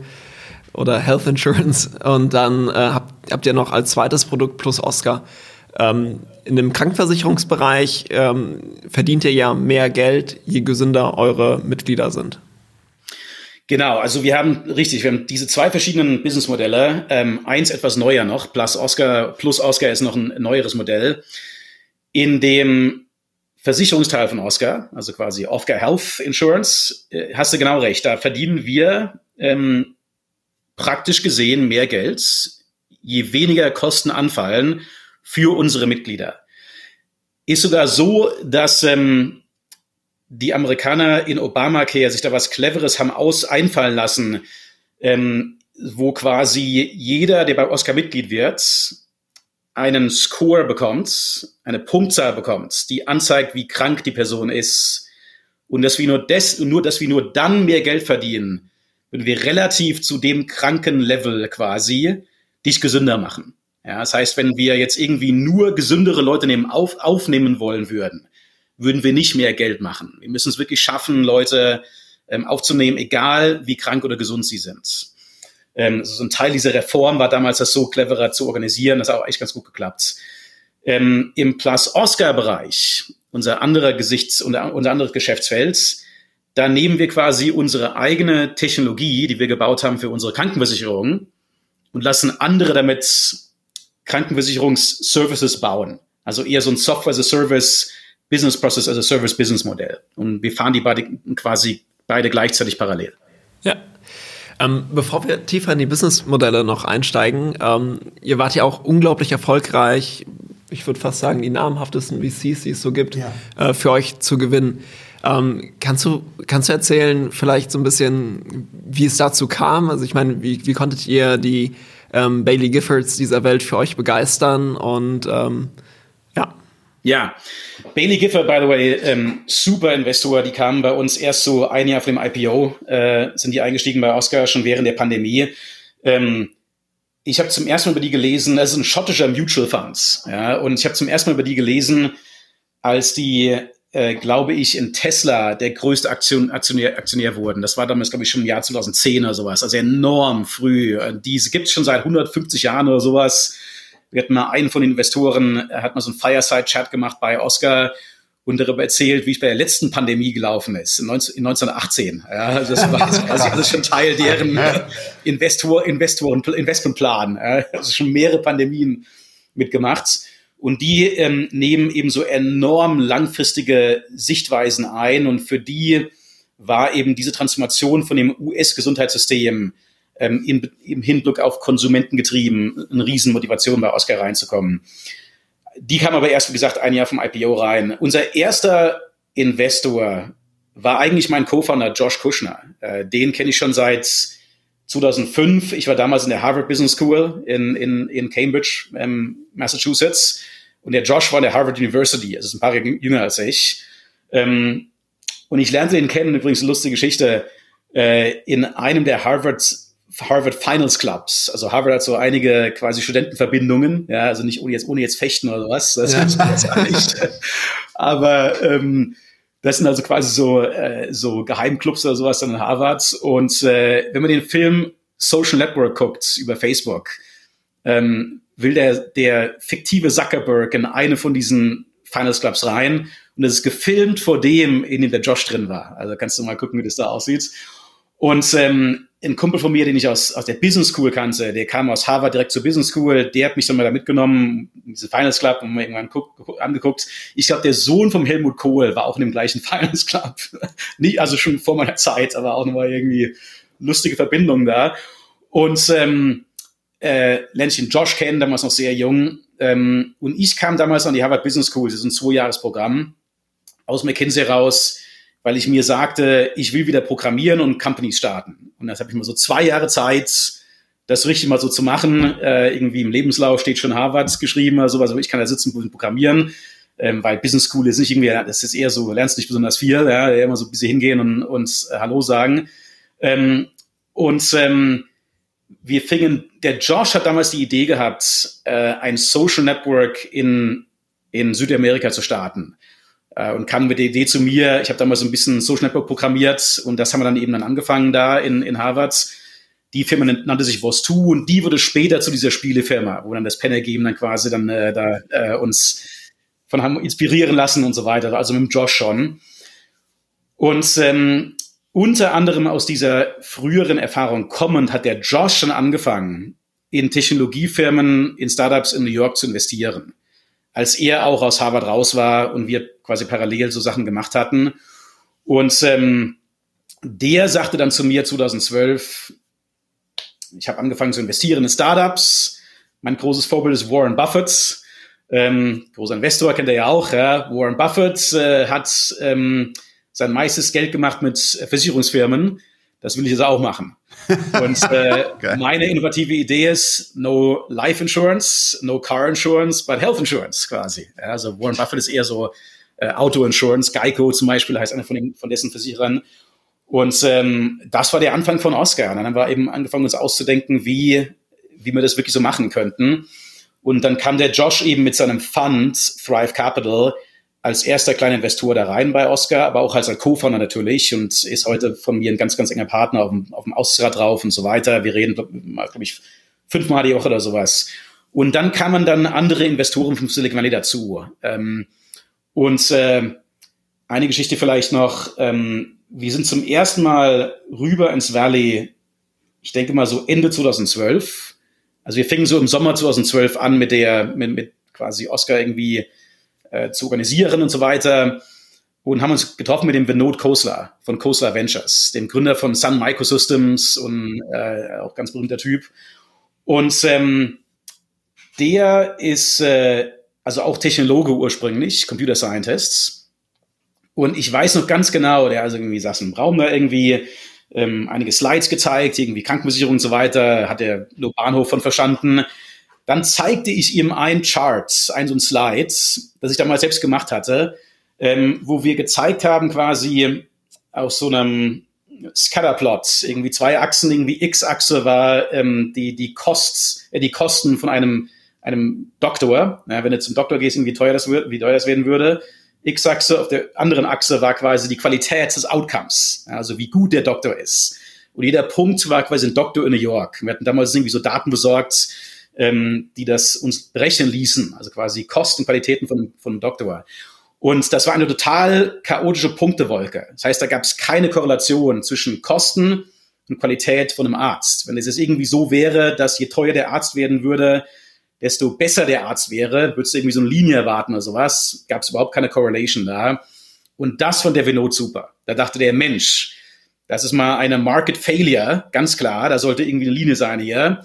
oder Health Insurance und dann äh, habt, habt ihr noch als zweites Produkt plus Oscar ähm, in dem Krankenversicherungsbereich ähm, verdient ihr ja mehr Geld, je gesünder eure Mitglieder sind. Genau, also wir haben richtig, wir haben diese zwei verschiedenen Businessmodelle. Ähm, eins etwas neuer noch, plus Oscar, plus Oscar ist noch ein neueres Modell, in dem Versicherungsteil von Oscar, also quasi Oscar Health Insurance, äh, hast du genau recht. Da verdienen wir ähm, praktisch gesehen mehr Geld, je weniger Kosten anfallen für unsere Mitglieder. Ist sogar so, dass ähm, die Amerikaner in Obamacare sich da was Cleveres haben aus einfallen lassen, ähm, wo quasi jeder, der bei Oscar Mitglied wird, einen Score bekommt, eine Punktzahl bekommt, die anzeigt, wie krank die Person ist. Und dass wir nur, des, nur, dass wir nur dann mehr Geld verdienen, wenn wir relativ zu dem kranken Level quasi dich gesünder machen. Ja, das heißt, wenn wir jetzt irgendwie nur gesündere Leute nehmen, auf, aufnehmen wollen würden, würden wir nicht mehr Geld machen. Wir müssen es wirklich schaffen, Leute ähm, aufzunehmen, egal wie krank oder gesund sie sind. Ähm, also so ein Teil dieser Reform war damals, das so cleverer zu organisieren. Das hat auch echt ganz gut geklappt. Ähm, Im Plus-Oscar-Bereich, unser anderer Gesichts- unser, unser anderes Geschäftsfeld, da nehmen wir quasi unsere eigene Technologie, die wir gebaut haben für unsere Krankenversicherung und lassen andere damit Krankenversicherungsservices bauen. Also eher so ein Software as a Service, Business Process as a Service Business Modell. Und wir fahren die beide quasi beide gleichzeitig parallel. Ja. Ähm, bevor wir tiefer in die Businessmodelle noch einsteigen, ähm, ihr wart ja auch unglaublich erfolgreich, ich würde fast sagen, die namhaftesten VCs, die es so gibt, ja. äh, für euch zu gewinnen. Ähm, kannst, du, kannst du erzählen, vielleicht so ein bisschen, wie es dazu kam? Also ich meine, wie, wie konntet ihr die ähm, Bailey Giffords dieser Welt für euch begeistern? Und ähm, ja. Ja, Bailey Gifford, by the way, ähm, super Investor, die kamen bei uns erst so ein Jahr vor dem IPO, äh, sind die eingestiegen bei Oscar schon während der Pandemie. Ähm, ich habe zum ersten Mal über die gelesen, das ist ein schottischer Mutual Funds, ja, und ich habe zum ersten Mal über die gelesen, als die, äh, glaube ich, in Tesla der größte Aktion, Aktionär, Aktionär wurden. Das war damals, glaube ich, schon im Jahr 2010 oder sowas, also enorm früh. Diese gibt es schon seit 150 Jahren oder sowas wir hatten mal einen von den Investoren, er hat mal so einen Fireside-Chat gemacht bei Oscar und darüber erzählt, wie es bei der letzten Pandemie gelaufen ist, in 1918. Ja, also das war quasi alles schon Teil deren Investor, Investoren, Investmentplan. Also schon mehrere Pandemien mitgemacht. Und die ähm, nehmen eben so enorm langfristige Sichtweisen ein. Und für die war eben diese Transformation von dem US-Gesundheitssystem ähm, im, im Hinblick auf Konsumenten getrieben, eine Riesenmotivation bei Oscar reinzukommen. Die kam aber erst, wie gesagt, ein Jahr vom IPO rein. Unser erster Investor war eigentlich mein Co-Founder Josh Kushner. Äh, den kenne ich schon seit 2005. Ich war damals in der Harvard Business School in, in, in Cambridge, ähm, Massachusetts. Und der Josh war in der Harvard University. Das ist ein paar Jahre jünger als ich. Ähm, und ich lernte ihn kennen, übrigens eine lustige Geschichte, äh, in einem der Harvard Harvard Finals Clubs. Also Harvard hat so einige quasi Studentenverbindungen, ja, also nicht ohne jetzt, ohne jetzt fechten oder was, das ja. nicht. [LAUGHS] Aber ähm, das sind also quasi so, äh, so Geheimclubs oder sowas dann in Harvard. Und äh, wenn man den Film Social Network guckt über Facebook, ähm, will der, der fiktive Zuckerberg in eine von diesen Finals Clubs rein. Und das ist gefilmt vor dem, in dem der Josh drin war. Also kannst du mal gucken, wie das da aussieht. Und ähm, ein Kumpel von mir, den ich aus, aus der Business School kannte, der kam aus Harvard direkt zur Business School, der hat mich dann mal da mitgenommen, diese Finals Club, und mir irgendwann guck, angeguckt. Ich glaube, der Sohn vom Helmut Kohl war auch in dem gleichen [LAUGHS] Finals Club. Nicht, also schon vor meiner Zeit, aber auch nochmal irgendwie lustige Verbindung da. Und ähm, äh, lernte ich den Josh kennen, damals noch sehr jung. Ähm, und ich kam damals an die Harvard Business School, das ist ein Zwei-Jahres-Programm, aus McKinsey raus, weil ich mir sagte, ich will wieder programmieren und Companies starten. Und das habe ich mal so zwei Jahre Zeit, das richtig mal so zu machen. Äh, irgendwie im Lebenslauf steht schon Harvard geschrieben oder sowas, aber ich kann da sitzen und programmieren. Ähm, weil Business School ist nicht irgendwie, das ist eher so, lernst nicht besonders viel, ja, immer so ein bisschen hingehen und, und äh, Hallo sagen. Ähm, und ähm, wir fingen, der Josh hat damals die Idee gehabt, äh, ein Social Network in, in Südamerika zu starten und kam mit der Idee zu mir. Ich habe damals so ein bisschen Social Network programmiert und das haben wir dann eben dann angefangen da in, in Harvard. Die Firma nannte sich Was2 und die wurde später zu dieser Spielefirma, wo dann das Penner geben dann quasi dann äh, da äh, uns von haben inspirieren lassen und so weiter. Also mit dem Josh schon. Und ähm, unter anderem aus dieser früheren Erfahrung kommend hat der Josh schon angefangen, in Technologiefirmen, in Startups in New York zu investieren. Als er auch aus Harvard raus war und wir quasi parallel so Sachen gemacht hatten. Und ähm, der sagte dann zu mir 2012, ich habe angefangen zu investieren in Startups. Mein großes Vorbild ist Warren Buffett. Ähm, großer Investor kennt er ja auch. Ja. Warren Buffett äh, hat ähm, sein meistes Geld gemacht mit Versicherungsfirmen. Das will ich jetzt auch machen. [LAUGHS] Und äh, okay. meine innovative Idee ist no Life Insurance, no Car Insurance, but Health Insurance quasi. Ja, also Warren Buffett ist eher so äh, Auto Insurance, Geico zum Beispiel heißt einer von, den, von dessen Versicherern. Und ähm, das war der Anfang von Oscar. Und dann haben wir eben angefangen, uns auszudenken, wie, wie wir das wirklich so machen könnten. Und dann kam der Josh eben mit seinem Fund, Thrive Capital, als erster kleiner Investor da rein bei Oscar, aber auch als Co-Founder natürlich und ist heute von mir ein ganz, ganz enger Partner auf dem, auf dem Austra drauf und so weiter. Wir reden, glaube ich, fünfmal die Woche oder sowas. Und dann kamen dann andere Investoren vom Silicon Valley dazu. Ähm, und äh, eine Geschichte vielleicht noch. Ähm, wir sind zum ersten Mal rüber ins Valley, ich denke mal so Ende 2012. Also wir fingen so im Sommer 2012 an mit der, mit, mit quasi Oscar irgendwie äh, zu organisieren und so weiter. Und haben uns getroffen mit dem Vinod Khosla von Khosla Ventures, dem Gründer von Sun Microsystems und äh, auch ganz berühmter Typ. Und ähm, der ist äh, also auch Technologe ursprünglich, Computer Scientists. Und ich weiß noch ganz genau, der also irgendwie saß im Raum da irgendwie, ähm, einige Slides gezeigt, irgendwie Krankenversicherung und so weiter, hat er nur Bahnhof von verstanden. Dann zeigte ich ihm ein Chart, ein so ein Slide, das ich damals selbst gemacht hatte, ähm, wo wir gezeigt haben quasi aus so einem Scatterplot, irgendwie zwei Achsen, irgendwie X-Achse war ähm, die, die, Kosts, äh, die Kosten von einem, einem Doktor. Ja, wenn du zum Doktor gehst, wie teuer das, wird, wie teuer das werden würde. X-Achse, auf der anderen Achse war quasi die Qualität des Outcomes, also wie gut der Doktor ist. Und jeder Punkt war quasi ein Doktor in New York. Wir hatten damals irgendwie so Daten besorgt, ähm, die das uns berechnen ließen, also quasi Kostenqualitäten von, von Doktor. Und das war eine total chaotische Punktewolke. Das heißt, da gab es keine Korrelation zwischen Kosten und Qualität von einem Arzt. Wenn es jetzt irgendwie so wäre, dass je teuer der Arzt werden würde, desto besser der Arzt wäre, würdest du irgendwie so eine Linie erwarten oder sowas, gab es überhaupt keine Correlation da. Und das von der Vinod super. Da dachte der Mensch, das ist mal eine Market Failure, ganz klar, da sollte irgendwie eine Linie sein hier.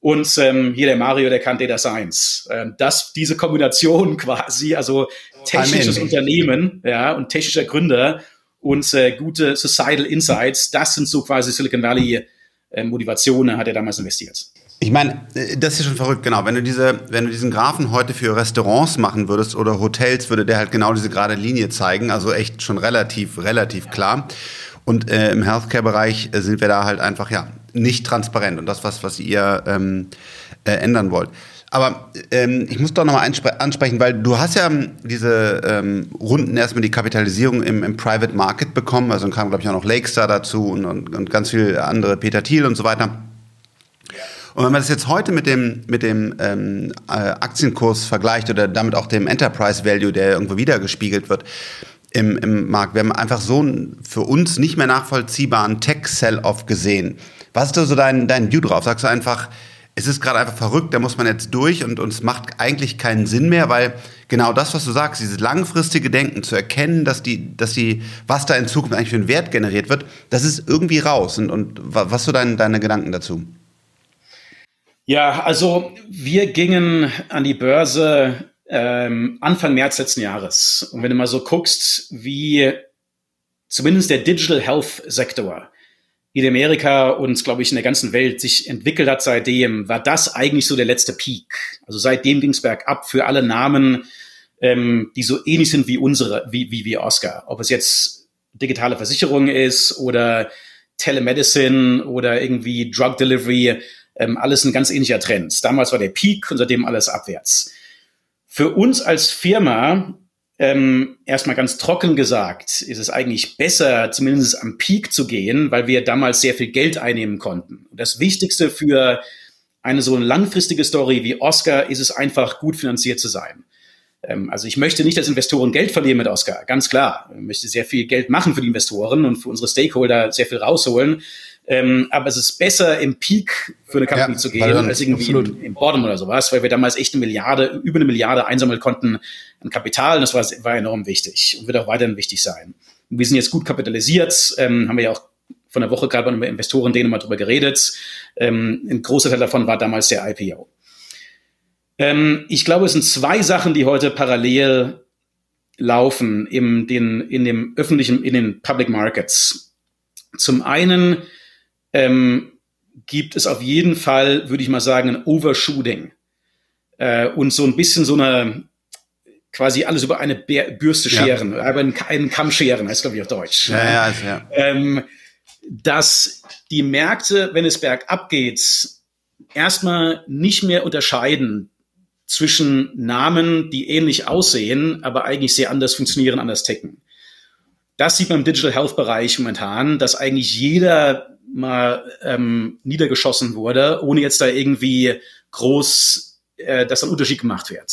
Und ähm, hier der Mario, der kann Data Science. Ähm, das, diese Kombination [LAUGHS] quasi, also technisches Unternehmen ja, und technischer Gründer und äh, gute Societal Insights, das sind so quasi Silicon Valley äh, Motivationen, hat er damals investiert. Ich meine, äh, das ist schon verrückt, genau. Wenn du diese, wenn du diesen Graphen heute für Restaurants machen würdest oder Hotels, würde der halt genau diese gerade Linie zeigen. Also echt schon relativ, relativ klar. Und äh, im Healthcare-Bereich äh, sind wir da halt einfach ja nicht transparent und das was was ihr ähm, äh, ändern wollt. Aber ähm, ich muss doch nochmal ansprechen, weil du hast ja diese ähm, Runden erstmal die Kapitalisierung im, im Private Market bekommen. Also dann kam, glaube ich, auch noch Lakestar dazu und, und, und ganz viele andere, Peter Thiel und so weiter. Und wenn man das jetzt heute mit dem, mit dem ähm, äh, Aktienkurs vergleicht oder damit auch dem Enterprise Value, der irgendwo wiedergespiegelt wird, im, im Markt. Wir haben einfach so einen für uns nicht mehr nachvollziehbaren Tech-Sell-Off gesehen. Was ist da so dein, dein View drauf? Sagst du einfach, es ist gerade einfach verrückt, da muss man jetzt durch und uns macht eigentlich keinen Sinn mehr, weil genau das, was du sagst, dieses langfristige Denken, zu erkennen, dass die, dass die, was da in Zukunft eigentlich für einen Wert generiert wird, das ist irgendwie raus. Und, und was so dein, deine Gedanken dazu? Ja, also wir gingen an die Börse ähm, Anfang März letzten Jahres. Und wenn du mal so guckst, wie zumindest der Digital Health Sektor in Amerika und, glaube ich, in der ganzen Welt sich entwickelt hat seitdem, war das eigentlich so der letzte Peak. Also seitdem ging es bergab für alle Namen, ähm, die so ähnlich sind wie unsere, wie, wie, wie Oscar. Ob es jetzt digitale Versicherung ist oder Telemedicine oder irgendwie Drug Delivery, ähm, alles ein ganz ähnlicher Trend. Damals war der Peak und seitdem alles abwärts. Für uns als Firma, ähm, erstmal ganz trocken gesagt, ist es eigentlich besser, zumindest am Peak zu gehen, weil wir damals sehr viel Geld einnehmen konnten. Und das Wichtigste für eine so langfristige Story wie Oscar ist es einfach, gut finanziert zu sein. Ähm, also ich möchte nicht, dass Investoren Geld verlieren mit Oscar, ganz klar. Ich möchte sehr viel Geld machen für die Investoren und für unsere Stakeholder sehr viel rausholen. Ähm, aber es ist besser, im Peak für eine Company ja, zu gehen, als irgendwie im, im, Bottom oder sowas, weil wir damals echt eine Milliarde, über eine Milliarde einsammeln konnten an Kapital. Das war, war enorm wichtig und wird auch weiterhin wichtig sein. Und wir sind jetzt gut kapitalisiert, ähm, haben wir ja auch von der Woche gerade bei Investoren denen mal drüber geredet. Ähm, ein großer Teil davon war damals der IPO. Ähm, ich glaube, es sind zwei Sachen, die heute parallel laufen im, den, in dem öffentlichen, in den Public Markets. Zum einen ähm, gibt es auf jeden Fall, würde ich mal sagen, ein Overshooting äh, und so ein bisschen so eine quasi alles über eine Bürste scheren, ja. aber einen, Kamm scheren, heißt glaube ich auf Deutsch. Ja, ja, also, ja. Ähm, dass die Märkte, wenn es bergab geht, erstmal nicht mehr unterscheiden zwischen Namen, die ähnlich aussehen, aber eigentlich sehr anders funktionieren, anders ticken. Das sieht man im Digital Health Bereich momentan, dass eigentlich jeder mal ähm, niedergeschossen wurde, ohne jetzt da irgendwie groß, äh, dass ein Unterschied gemacht wird.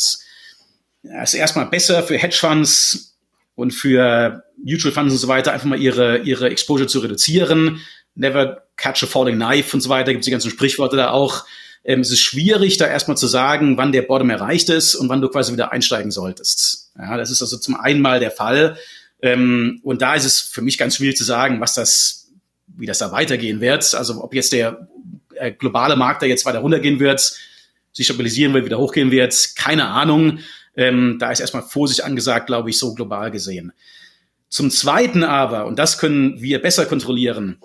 Das ist erstmal besser für Hedgefonds und für Mutual Funds und so weiter, einfach mal ihre, ihre Exposure zu reduzieren. Never catch a falling knife und so weiter, gibt es die ganzen Sprichworte da auch. Ähm, es ist schwierig, da erstmal zu sagen, wann der Bottom erreicht ist und wann du quasi wieder einsteigen solltest. Ja, das ist also zum einen mal der Fall. Ähm, und da ist es für mich ganz schwierig zu sagen, was das, wie das da weitergehen wird. Also ob jetzt der äh, globale Markt da jetzt weiter runtergehen wird, sich stabilisieren wird, wieder hochgehen wird, keine Ahnung. Ähm, da ist erstmal Vorsicht angesagt, glaube ich, so global gesehen. Zum Zweiten aber, und das können wir besser kontrollieren,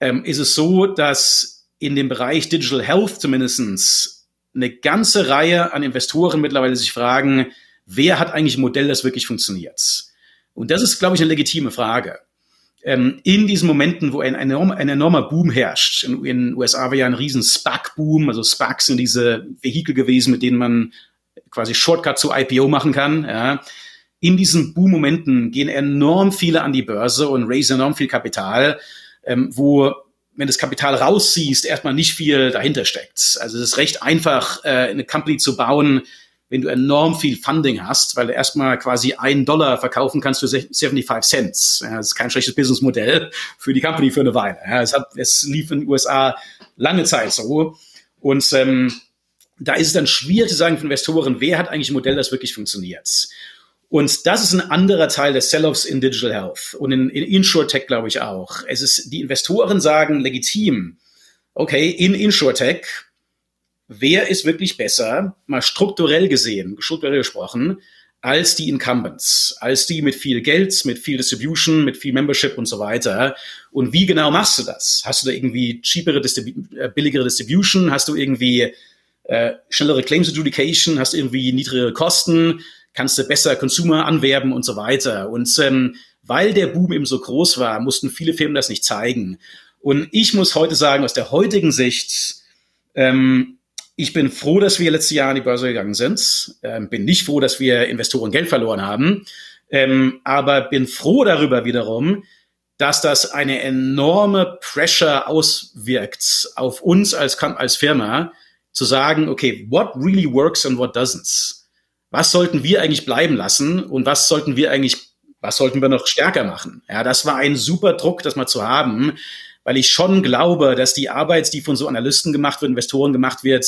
ähm, ist es so, dass in dem Bereich Digital Health zumindestens eine ganze Reihe an Investoren mittlerweile sich fragen, wer hat eigentlich ein Modell, das wirklich funktioniert? Und das ist, glaube ich, eine legitime Frage. Ähm, in diesen Momenten, wo ein, enorm, ein enormer Boom herrscht, in den USA war ja ein riesen SPAC-Boom, also SPACs sind diese Vehikel gewesen, mit denen man quasi Shortcut zu IPO machen kann. Ja. In diesen Boom-Momenten gehen enorm viele an die Börse und raisen enorm viel Kapital, ähm, wo wenn das Kapital rausziehst, erstmal nicht viel dahinter steckt. Also es ist recht einfach, äh, eine Company zu bauen, wenn du enorm viel Funding hast, weil du erstmal quasi einen Dollar verkaufen kannst für 75 Cents. Ja, das ist kein schlechtes Businessmodell für die Company für eine Weile. Ja, es, hat, es lief in den USA lange Zeit so. Und ähm, da ist es dann schwierig zu sagen für Investoren, wer hat eigentlich ein Modell, das wirklich funktioniert. Und das ist ein anderer Teil des Sell-offs in Digital Health und in, in InsurTech glaube ich auch. Es ist, die Investoren sagen legitim, okay, in InsurTech, wer ist wirklich besser, mal strukturell gesehen, strukturell gesprochen, als die Incumbents, als die mit viel Geld, mit viel Distribution, mit viel Membership und so weiter. Und wie genau machst du das? Hast du da irgendwie cheapere, äh, billigere Distribution? Hast du irgendwie äh, schnellere Claims Adjudication? Hast irgendwie niedrigere Kosten? kannst du besser Consumer anwerben und so weiter. Und ähm, weil der Boom eben so groß war, mussten viele Firmen das nicht zeigen. Und ich muss heute sagen, aus der heutigen Sicht, ähm, ich bin froh, dass wir letztes Jahr an die Börse gegangen sind. Ähm, bin nicht froh, dass wir Investoren Geld verloren haben. Ähm, aber bin froh darüber wiederum, dass das eine enorme Pressure auswirkt auf uns als, als Firma, zu sagen, okay, what really works and what doesn't was sollten wir eigentlich bleiben lassen und was sollten wir eigentlich, was sollten wir noch stärker machen? Ja, das war ein super Druck, das mal zu haben, weil ich schon glaube, dass die Arbeit, die von so Analysten gemacht wird, Investoren gemacht wird,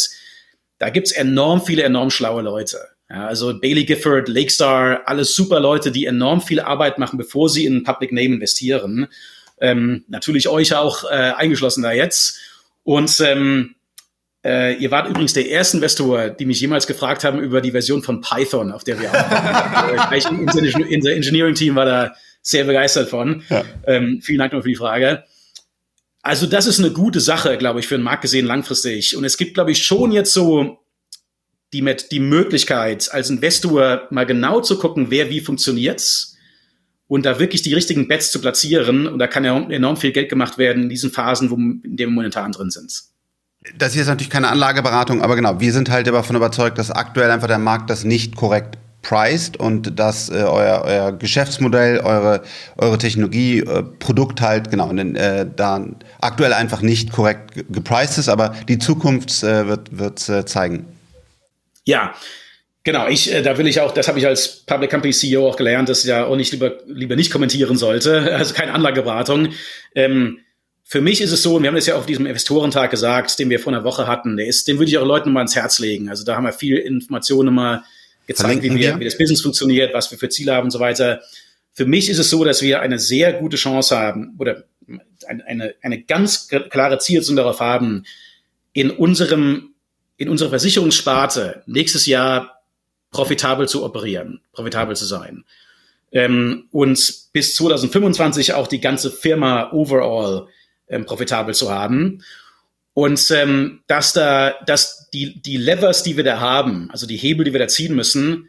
da gibt's enorm viele, enorm schlaue Leute. Ja, also Bailey Gifford, Lakestar, alles super Leute, die enorm viel Arbeit machen, bevor sie in Public Name investieren. Ähm, natürlich euch auch äh, eingeschlossen da jetzt. Und ähm, äh, ihr wart übrigens der erste Investor, die mich jemals gefragt haben über die Version von Python, auf der wir arbeiten. [LAUGHS] unser, unser Engineering-Team war da sehr begeistert von. Ja. Ähm, vielen Dank noch für die Frage. Also das ist eine gute Sache, glaube ich, für den Markt gesehen langfristig. Und es gibt, glaube ich, schon jetzt so die, die Möglichkeit, als Investor mal genau zu gucken, wer wie funktioniert und da wirklich die richtigen Bets zu platzieren. Und da kann ja enorm viel Geld gemacht werden in diesen Phasen, wo, in denen wir momentan drin sind. Das hier ist natürlich keine Anlageberatung, aber genau, wir sind halt davon überzeugt, dass aktuell einfach der Markt das nicht korrekt priced und dass äh, euer, euer Geschäftsmodell, eure, eure Technologie, äh, Produkt halt, genau, äh, da aktuell einfach nicht korrekt gepriced ist, aber die Zukunft äh, wird, wird äh, zeigen. Ja, Genau, ich, äh, da will ich auch, das habe ich als Public Company CEO auch gelernt, dass ich ja auch nicht lieber, lieber nicht kommentieren sollte, [LAUGHS] also keine Anlageberatung. Ähm, für mich ist es so, und wir haben das ja auf diesem Investorentag gesagt, den wir vor einer Woche hatten, der ist, den würde ich auch Leuten mal ins Herz legen. Also da haben wir viel Informationen mal gezeigt, wie, wir, wie das Business funktioniert, was wir für Ziele haben und so weiter. Für mich ist es so, dass wir eine sehr gute Chance haben oder eine, eine ganz klare Zielsetzung darauf haben, in unserem, in unserer Versicherungssparte nächstes Jahr profitabel zu operieren, profitabel zu sein. Ähm, und bis 2025 auch die ganze Firma overall ähm, profitabel zu haben. Und ähm, dass da, dass die, die Levers, die wir da haben, also die Hebel, die wir da ziehen müssen,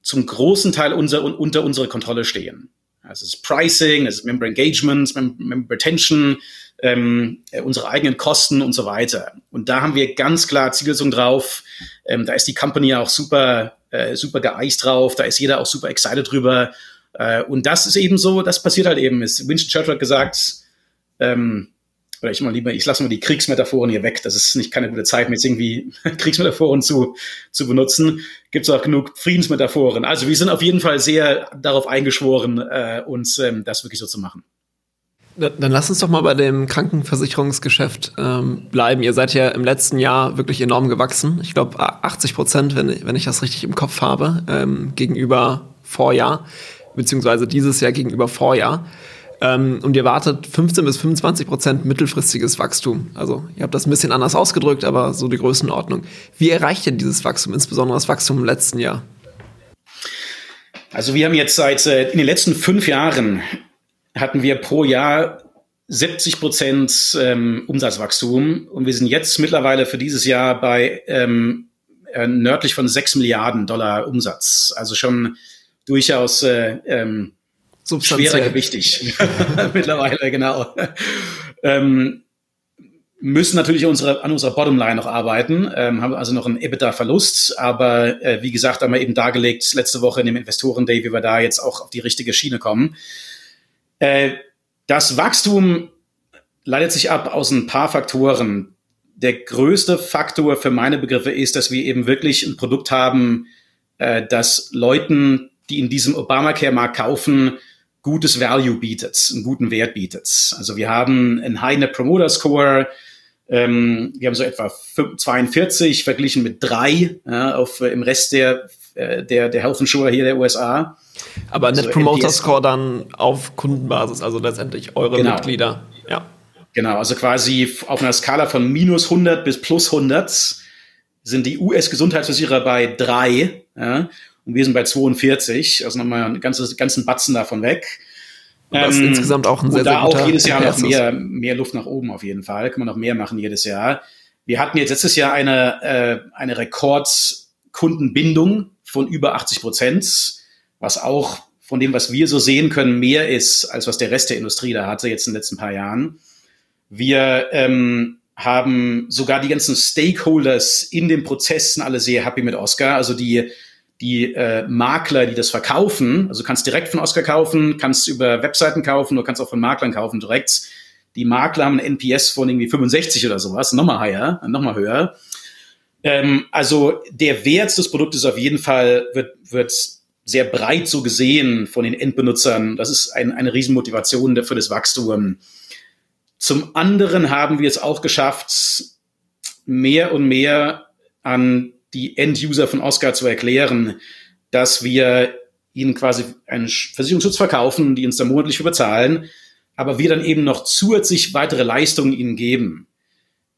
zum großen Teil unser, unter unserer Kontrolle stehen. Also es ist Pricing, es ist Member Engagement, Member Retention, ähm, äh, unsere eigenen Kosten und so weiter. Und da haben wir ganz klar Zielsetzung drauf. Ähm, da ist die Company auch super, äh, super geeist drauf. Da ist jeder auch super excited drüber. Äh, und das ist eben so, das passiert halt eben. Ist, Winston Churchill hat gesagt, ähm, oder ich mal lieber, ich lasse mal die Kriegsmetaphoren hier weg. Das ist nicht keine gute Zeit, mir jetzt irgendwie [LAUGHS] Kriegsmetaphoren zu, zu benutzen. Gibt es auch genug Friedensmetaphoren. Also wir sind auf jeden Fall sehr darauf eingeschworen, äh, uns ähm, das wirklich so zu machen. Dann lass uns doch mal bei dem Krankenversicherungsgeschäft ähm, bleiben. Ihr seid ja im letzten Jahr wirklich enorm gewachsen. Ich glaube 80 Prozent, wenn, wenn ich das richtig im Kopf habe, ähm, gegenüber Vorjahr, beziehungsweise dieses Jahr gegenüber Vorjahr. Ähm, und ihr wartet 15 bis 25 Prozent mittelfristiges Wachstum. Also ihr habt das ein bisschen anders ausgedrückt, aber so die Größenordnung. Wie erreicht ihr dieses Wachstum, insbesondere das Wachstum im letzten Jahr? Also wir haben jetzt seit äh, in den letzten fünf Jahren hatten wir pro Jahr 70 Prozent ähm, Umsatzwachstum und wir sind jetzt mittlerweile für dieses Jahr bei ähm, äh, nördlich von 6 Milliarden Dollar Umsatz. Also schon durchaus äh, ähm, schwerer gewichtig [LAUGHS] mittlerweile, genau. ähm, müssen natürlich unsere, an unserer Bottomline noch arbeiten, ähm, haben also noch einen EBITDA-Verlust, aber äh, wie gesagt, haben wir eben dargelegt letzte Woche in dem Investoren-Day, wie wir da jetzt auch auf die richtige Schiene kommen. Äh, das Wachstum leitet sich ab aus ein paar Faktoren. Der größte Faktor für meine Begriffe ist, dass wir eben wirklich ein Produkt haben, äh, das Leuten, die in diesem Obamacare-Markt kaufen, gutes Value bietet, einen guten Wert bietet. Also wir haben einen High Net Promoter Score, ähm, wir haben so etwa 42 verglichen mit drei ja, auf, äh, im Rest der, äh, der, der Health Insurer hier der USA. Aber Net also Promoter NPS Score dann auf Kundenbasis, also letztendlich eure genau. Mitglieder. Ja. Genau, also quasi auf einer Skala von minus 100 bis plus 100 sind die US-Gesundheitsversicherer bei drei ja, und wir sind bei 42, also nochmal einen ganzen, ganzen Batzen davon weg. Und das ähm, ist insgesamt auch ein sehr, sehr da auch jedes Jahr noch mehr, mehr Luft nach oben auf jeden Fall. Kann man noch mehr machen jedes Jahr. Wir hatten jetzt letztes Jahr eine, äh, eine Rekordkundenbindung von über 80 Prozent was auch von dem, was wir so sehen können, mehr ist, als was der Rest der Industrie da hatte jetzt in den letzten paar Jahren. Wir ähm, haben sogar die ganzen Stakeholders in den Prozessen alle sehr happy mit Oscar. Also die, die äh, Makler, die das verkaufen, also du kannst direkt von Oscar kaufen, kannst über Webseiten kaufen, du kannst auch von Maklern kaufen direkt. Die Makler haben ein NPS von irgendwie 65 oder sowas, nochmal higher, nochmal höher. Ähm, also der Wert des Produktes auf jeden Fall wird, wird sehr breit so gesehen von den Endbenutzern. Das ist ein, eine Riesenmotivation für das Wachstum. Zum anderen haben wir es auch geschafft, mehr und mehr an die End-User von Oscar zu erklären, dass wir ihnen quasi einen Versicherungsschutz verkaufen, die uns dann monatlich überzahlen, aber wir dann eben noch zusätzlich weitere Leistungen ihnen geben,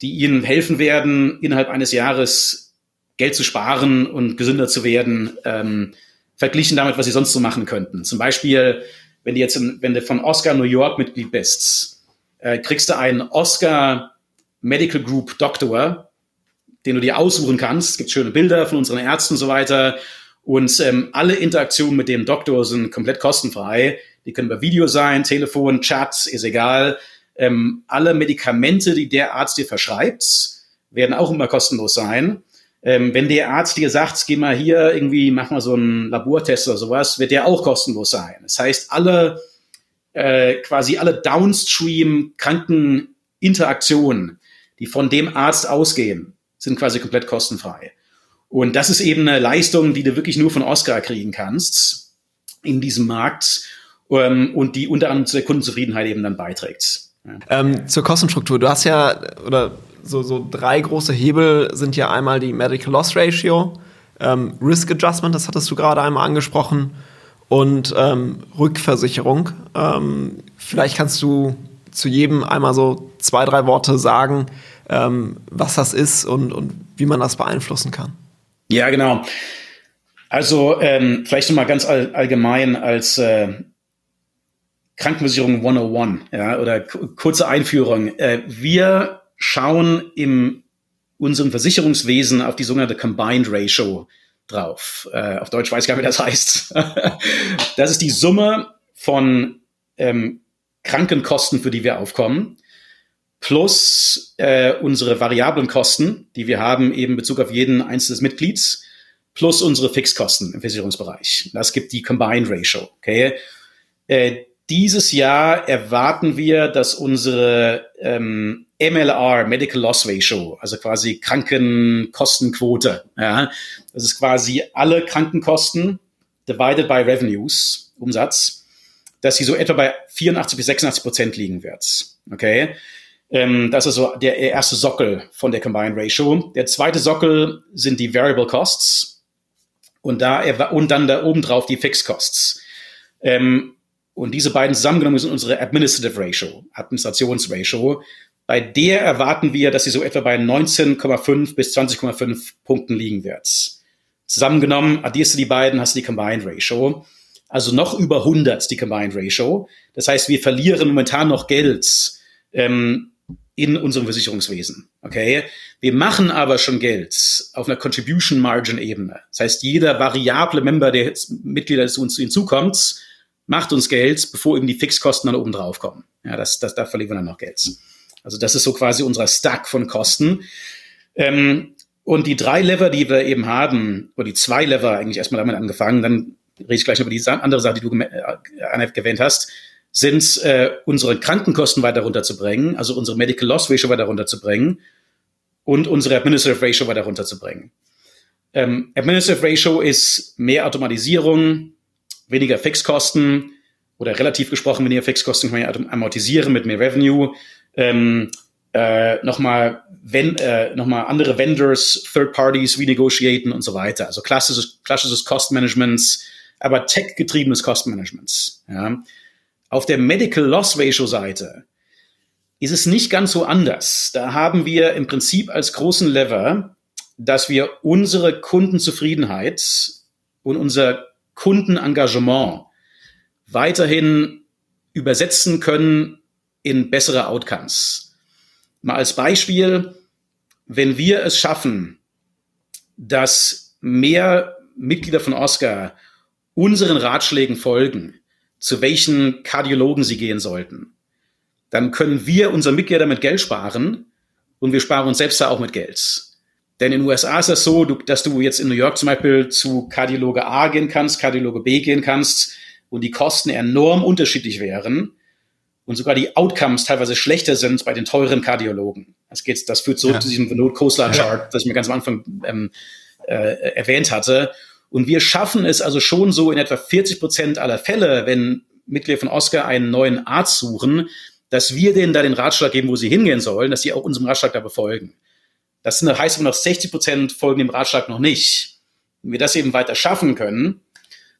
die ihnen helfen werden, innerhalb eines Jahres Geld zu sparen und gesünder zu werden. Ähm, verglichen damit, was sie sonst so machen könnten. Zum Beispiel, wenn du jetzt, in, wenn du von Oscar New York Mitglied bist, äh, kriegst du einen Oscar Medical Group Doktor, den du dir aussuchen kannst. Es gibt schöne Bilder von unseren Ärzten und so weiter. Und ähm, alle Interaktionen mit dem Doktor sind komplett kostenfrei. Die können über Video sein, Telefon, Chat, ist egal. Ähm, alle Medikamente, die der Arzt dir verschreibt, werden auch immer kostenlos sein. Ähm, wenn der Arzt dir sagt, geh mal hier irgendwie, mach mal so einen Labortest oder sowas, wird der auch kostenlos sein. Das heißt, alle äh, quasi alle Downstream Krankeninteraktionen, die von dem Arzt ausgehen, sind quasi komplett kostenfrei. Und das ist eben eine Leistung, die du wirklich nur von Oscar kriegen kannst in diesem Markt ähm, und die unter anderem zur Kundenzufriedenheit eben dann beiträgt. Ähm, zur Kostenstruktur. Du hast ja, oder so, so drei große Hebel sind ja einmal die Medical Loss Ratio, ähm, Risk Adjustment, das hattest du gerade einmal angesprochen, und ähm, Rückversicherung. Ähm, vielleicht kannst du zu jedem einmal so zwei, drei Worte sagen, ähm, was das ist und, und wie man das beeinflussen kann. Ja, genau. Also ähm, vielleicht nochmal ganz all, allgemein als äh, Krankenversicherung 101 ja, oder kurze Einführung. Äh, wir schauen im unserem Versicherungswesen auf die sogenannte Combined Ratio drauf. Äh, auf Deutsch weiß ich gar nicht, wie das heißt. [LAUGHS] das ist die Summe von ähm, Krankenkosten, für die wir aufkommen, plus äh, unsere variablen Kosten, die wir haben eben in Bezug auf jeden einzelnen Mitglieds, plus unsere Fixkosten im Versicherungsbereich. Das gibt die Combined Ratio. Okay? Äh, dieses Jahr erwarten wir, dass unsere ähm, MLR, Medical Loss Ratio, also quasi Krankenkostenquote, ja, das ist quasi alle Krankenkosten divided by Revenues, Umsatz, dass sie so etwa bei 84 bis 86 Prozent liegen wird. Okay? Ähm, das ist so der erste Sockel von der Combined Ratio. Der zweite Sockel sind die Variable Costs und da und dann da oben drauf die Fixed Costs. Ähm, und diese beiden zusammengenommen sind unsere Administrative Ratio, Administrationsratio. Bei der erwarten wir, dass sie so etwa bei 19,5 bis 20,5 Punkten liegen wird. Zusammengenommen, addierst du die beiden, hast du die Combined Ratio. Also noch über 100 die Combined Ratio. Das heißt, wir verlieren momentan noch Geld ähm, in unserem Versicherungswesen. Okay, wir machen aber schon Geld auf einer Contribution Margin Ebene. Das heißt, jeder variable Member, der Mitglieder zu uns hinzukommt, macht uns Geld, bevor eben die Fixkosten dann oben drauf kommen. Ja, das, das, da verlieren wir dann noch Geld. Also das ist so quasi unser Stack von Kosten. Ähm, und die drei Lever, die wir eben haben, oder die zwei Lever eigentlich erstmal damit angefangen, dann rede ich gleich über die andere Sache, die du äh, erwähnt hast, sind äh, unsere Krankenkosten weiter runterzubringen, also unsere Medical Loss Ratio weiter runterzubringen und unsere Administrative Ratio weiter runterzubringen. Ähm, Administrative Ratio ist mehr Automatisierung, weniger Fixkosten oder relativ gesprochen weniger Fixkosten kann man amortisieren mit mehr Revenue. Ähm, äh, nochmal wenn, äh, noch andere Vendors, Third Parties renegotiaten und so weiter. Also klassisches, klassisches Cost-Managements, aber tech-getriebenes Cost-Managements. Ja. Auf der Medical Loss Ratio Seite ist es nicht ganz so anders. Da haben wir im Prinzip als großen Lever, dass wir unsere Kundenzufriedenheit und unser Kundenengagement weiterhin übersetzen können in bessere Outcomes. Mal als Beispiel, wenn wir es schaffen, dass mehr Mitglieder von Oscar unseren Ratschlägen folgen, zu welchen Kardiologen sie gehen sollten, dann können wir unseren Mitgliedern damit Geld sparen und wir sparen uns selbst da auch mit Geld. Denn in den USA ist das so, dass du jetzt in New York zum Beispiel zu Kardiologe A gehen kannst, Kardiologe B gehen kannst und die Kosten enorm unterschiedlich wären und sogar die Outcomes teilweise schlechter sind bei den teuren Kardiologen. Das, geht, das führt zurück ja. zu diesem Vinod-Kosler-Chart, ja. das ich mir ganz am Anfang ähm, äh, erwähnt hatte. Und wir schaffen es also schon so in etwa 40 Prozent aller Fälle, wenn Mitglieder von Oscar einen neuen Arzt suchen, dass wir denen da den Ratschlag geben, wo sie hingehen sollen, dass sie auch unserem Ratschlag da befolgen. Das heißt aber noch 60 Prozent folgen dem Ratschlag noch nicht. Wenn wir das eben weiter schaffen können,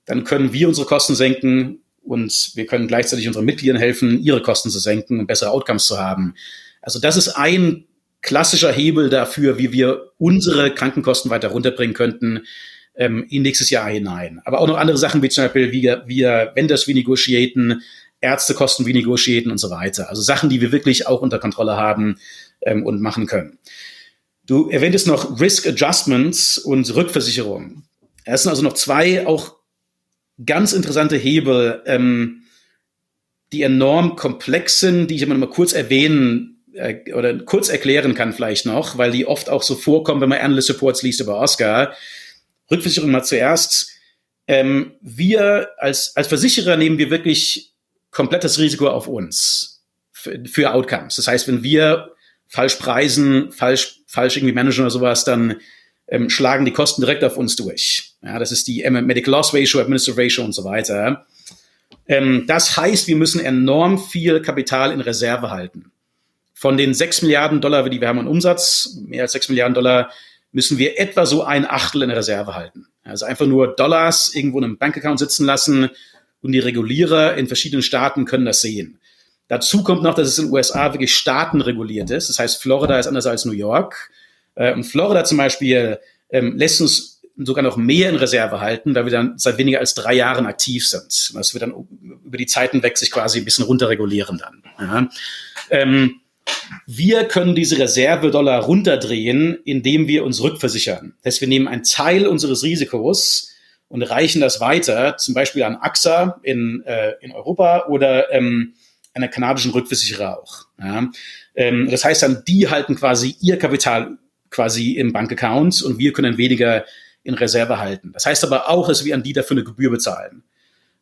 dann können wir unsere Kosten senken und wir können gleichzeitig unseren Mitgliedern helfen, ihre Kosten zu senken und bessere Outcomes zu haben. Also das ist ein klassischer Hebel dafür, wie wir unsere Krankenkosten weiter runterbringen könnten ähm, in nächstes Jahr hinein. Aber auch noch andere Sachen, wie zum Beispiel, wie wir Vendors renegotiaten, Ärztekosten renegotiaten und so weiter. Also Sachen, die wir wirklich auch unter Kontrolle haben ähm, und machen können. Du erwähntest noch Risk Adjustments und Rückversicherung. Es sind also noch zwei auch ganz interessante Hebel, ähm, die enorm komplex sind, die ich immer noch mal kurz erwähnen äh, oder kurz erklären kann vielleicht noch, weil die oft auch so vorkommen, wenn man Analyst Reports liest über Oscar. Rückversicherung mal zuerst. Ähm, wir als, als Versicherer nehmen wir wirklich komplettes Risiko auf uns für, für Outcomes. Das heißt, wenn wir falsch preisen, falsch, falsch irgendwie managen oder sowas, dann ähm, schlagen die Kosten direkt auf uns durch. Ja, das ist die Medical Loss Ratio, Administrative Ratio und so weiter. Ähm, das heißt, wir müssen enorm viel Kapital in Reserve halten. Von den 6 Milliarden Dollar, die wir haben an Umsatz, mehr als 6 Milliarden Dollar, müssen wir etwa so ein Achtel in Reserve halten. Also einfach nur Dollars irgendwo in einem Bankaccount sitzen lassen und die Regulierer in verschiedenen Staaten können das sehen. Dazu kommt noch, dass es in den USA wirklich staatenreguliert ist. Das heißt, Florida ist anders als New York. Äh, und Florida zum Beispiel ähm, lässt uns sogar noch mehr in Reserve halten, weil wir dann seit weniger als drei Jahren aktiv sind. Das wird dann über die Zeiten weg sich quasi ein bisschen runterregulieren dann. Ja. Ähm, wir können diese Reservedollar runterdrehen, indem wir uns rückversichern. Das heißt, wir nehmen einen Teil unseres Risikos und reichen das weiter, zum Beispiel an AXA in, äh, in Europa oder ähm, einer kanadischen Rückversicherer auch. Ja. Ähm, das heißt dann, die halten quasi ihr Kapital quasi im Bankaccount und wir können weniger in Reserve halten. Das heißt aber auch, dass wir an die dafür eine Gebühr bezahlen.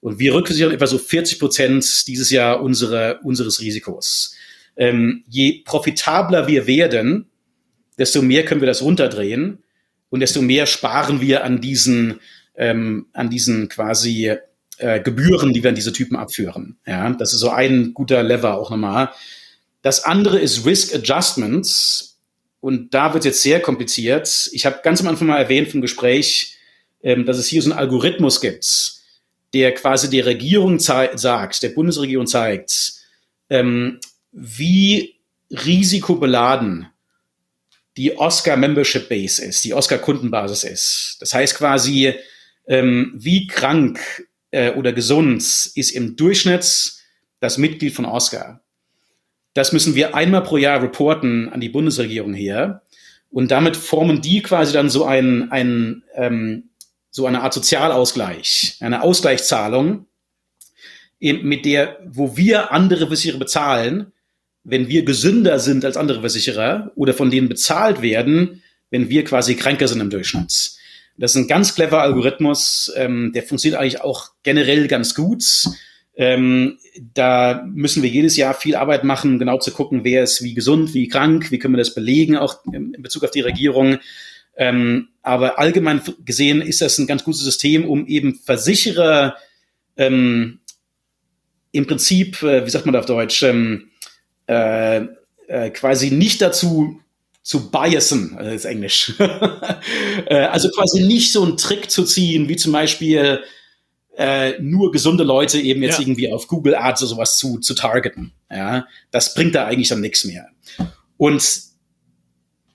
Und wir rückversichern etwa so 40 Prozent dieses Jahr unsere, unseres Risikos. Ähm, je profitabler wir werden, desto mehr können wir das runterdrehen und desto mehr sparen wir an diesen, ähm, an diesen quasi äh, Gebühren, die wir an diese Typen abführen. Ja, das ist so ein guter Lever auch nochmal. Das andere ist Risk Adjustments. Und da wird jetzt sehr kompliziert. Ich habe ganz am Anfang mal erwähnt vom Gespräch, ähm, dass es hier so einen Algorithmus gibt, der quasi der Regierung sagt, der Bundesregierung zeigt, ähm, wie risikobeladen die Oscar Membership Base ist, die Oscar Kundenbasis ist. Das heißt quasi, ähm, wie krank äh, oder gesund ist im Durchschnitt das Mitglied von Oscar. Das müssen wir einmal pro Jahr reporten an die Bundesregierung hier. Und damit formen die quasi dann so ein, ein ähm, so eine Art Sozialausgleich, eine Ausgleichszahlung, mit der, wo wir andere Versicherer bezahlen, wenn wir gesünder sind als andere Versicherer oder von denen bezahlt werden, wenn wir quasi kränker sind im Durchschnitt. Das ist ein ganz clever Algorithmus, ähm, der funktioniert eigentlich auch generell ganz gut. Ähm, da müssen wir jedes Jahr viel Arbeit machen, genau zu gucken, wer ist wie gesund, wie krank, wie können wir das belegen, auch in Bezug auf die Regierung. Ähm, aber allgemein gesehen ist das ein ganz gutes System, um eben Versicherer ähm, im Prinzip, äh, wie sagt man da auf Deutsch, ähm, äh, äh, quasi nicht dazu zu biasen, also ist Englisch. [LAUGHS] äh, also quasi nicht so einen Trick zu ziehen, wie zum Beispiel äh, nur gesunde Leute eben jetzt ja. irgendwie auf Google Ads oder sowas zu, zu targeten. Ja, das bringt da eigentlich dann nichts mehr. Und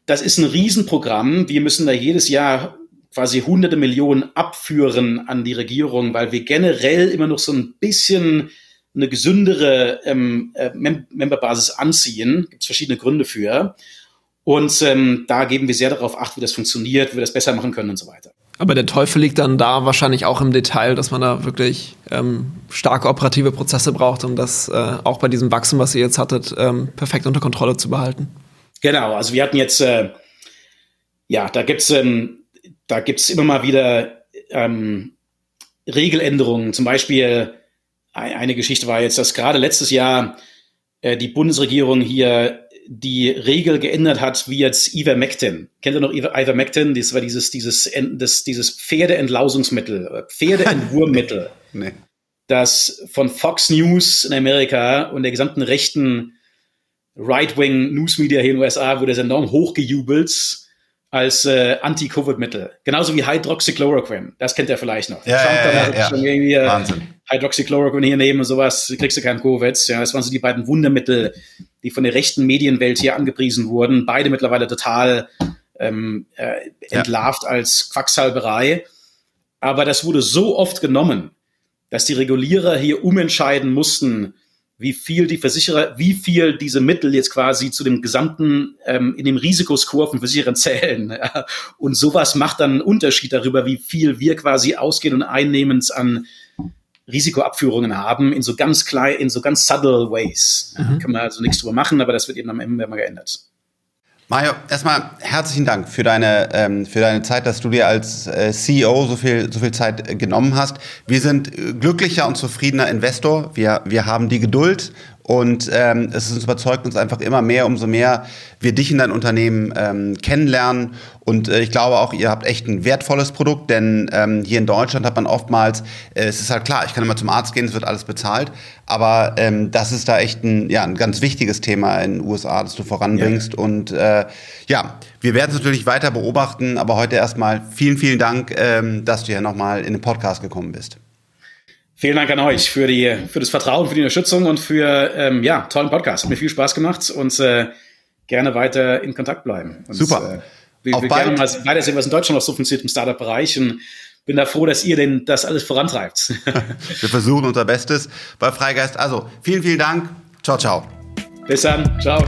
das ist ein Riesenprogramm. Wir müssen da jedes Jahr quasi hunderte Millionen abführen an die Regierung, weil wir generell immer noch so ein bisschen eine gesündere ähm, äh, Mem Memberbasis anziehen. Gibt es verschiedene Gründe für. Und ähm, da geben wir sehr darauf acht, wie das funktioniert, wie wir das besser machen können und so weiter. Aber der Teufel liegt dann da wahrscheinlich auch im Detail, dass man da wirklich ähm, starke operative Prozesse braucht, um das äh, auch bei diesem Wachstum, was ihr jetzt hattet, ähm, perfekt unter Kontrolle zu behalten. Genau, also wir hatten jetzt, äh, ja, da gibt's ähm, da gibt's immer mal wieder ähm, Regeländerungen. Zum Beispiel eine Geschichte war jetzt, dass gerade letztes Jahr äh, die Bundesregierung hier die Regel geändert hat, wie jetzt Ivermectin. Kennt ihr noch Ivermectin? Das war dieses, dieses, das, dieses Pferdeentlausungsmittel, äh, Pferdeentwurmmittel. [LAUGHS] nee. Das von Fox News in Amerika und der gesamten rechten Right-Wing News Media hier in den USA wurde es enorm hochgejubelt als äh, Anti-Covid-Mittel. Genauso wie Hydroxychloroquine. Das kennt ihr vielleicht noch. Ja, Trump ja, ja. Schon irgendwie, äh, Wahnsinn. Hydroxychloroquine hier nehmen und sowas, kriegst du keinen Covid. Ja, das waren so die beiden Wundermittel, die von der rechten Medienwelt hier angepriesen wurden. Beide mittlerweile total ähm, äh, entlarvt ja. als Quacksalberei. Aber das wurde so oft genommen, dass die Regulierer hier umentscheiden mussten, wie viel die Versicherer, wie viel diese Mittel jetzt quasi zu dem gesamten, ähm, in dem Risikoscore von Versicherern zählen. [LAUGHS] Ja. Und sowas macht dann einen Unterschied darüber, wie viel wir quasi ausgehen und einnehmend an Risikoabführungen haben, in so ganz klein, in so ganz subtle ways. Mhm. kann man also nichts drüber machen, aber das wird eben am Ende immer geändert. Mario, erstmal herzlichen Dank für deine, ähm, für deine Zeit, dass du dir als äh, CEO so viel, so viel Zeit äh, genommen hast. Wir sind glücklicher und zufriedener Investor. Wir, wir haben die Geduld Und ähm, es ist, überzeugt uns einfach immer mehr, umso mehr wir dich in dein Unternehmen ähm, kennenlernen. Und äh, ich glaube auch, ihr habt echt ein wertvolles Produkt, denn ähm, hier in Deutschland hat man oftmals, äh, es ist halt klar, ich kann immer zum Arzt gehen, es wird alles bezahlt, aber ähm, das ist da echt ein, ja, ein ganz wichtiges Thema in den USA, das du voranbringst. Ja. Und äh, ja, wir werden es natürlich weiter beobachten, aber heute erstmal vielen, vielen Dank, ähm, dass du hier nochmal in den Podcast gekommen bist. Vielen Dank an euch für, die, für das Vertrauen, für die Unterstützung und für ähm, ja, tollen Podcast. Hat mir viel Spaß gemacht und äh, gerne weiter in Kontakt bleiben. Und, Super. Äh, wir, wir gerne mal weiter sehen, was in Deutschland noch so funktioniert im Startup-Bereich und bin da froh, dass ihr denn das alles vorantreibt. [LAUGHS] wir versuchen unser Bestes bei Freigeist. Also vielen, vielen Dank. Ciao, ciao. Bis dann. Ciao.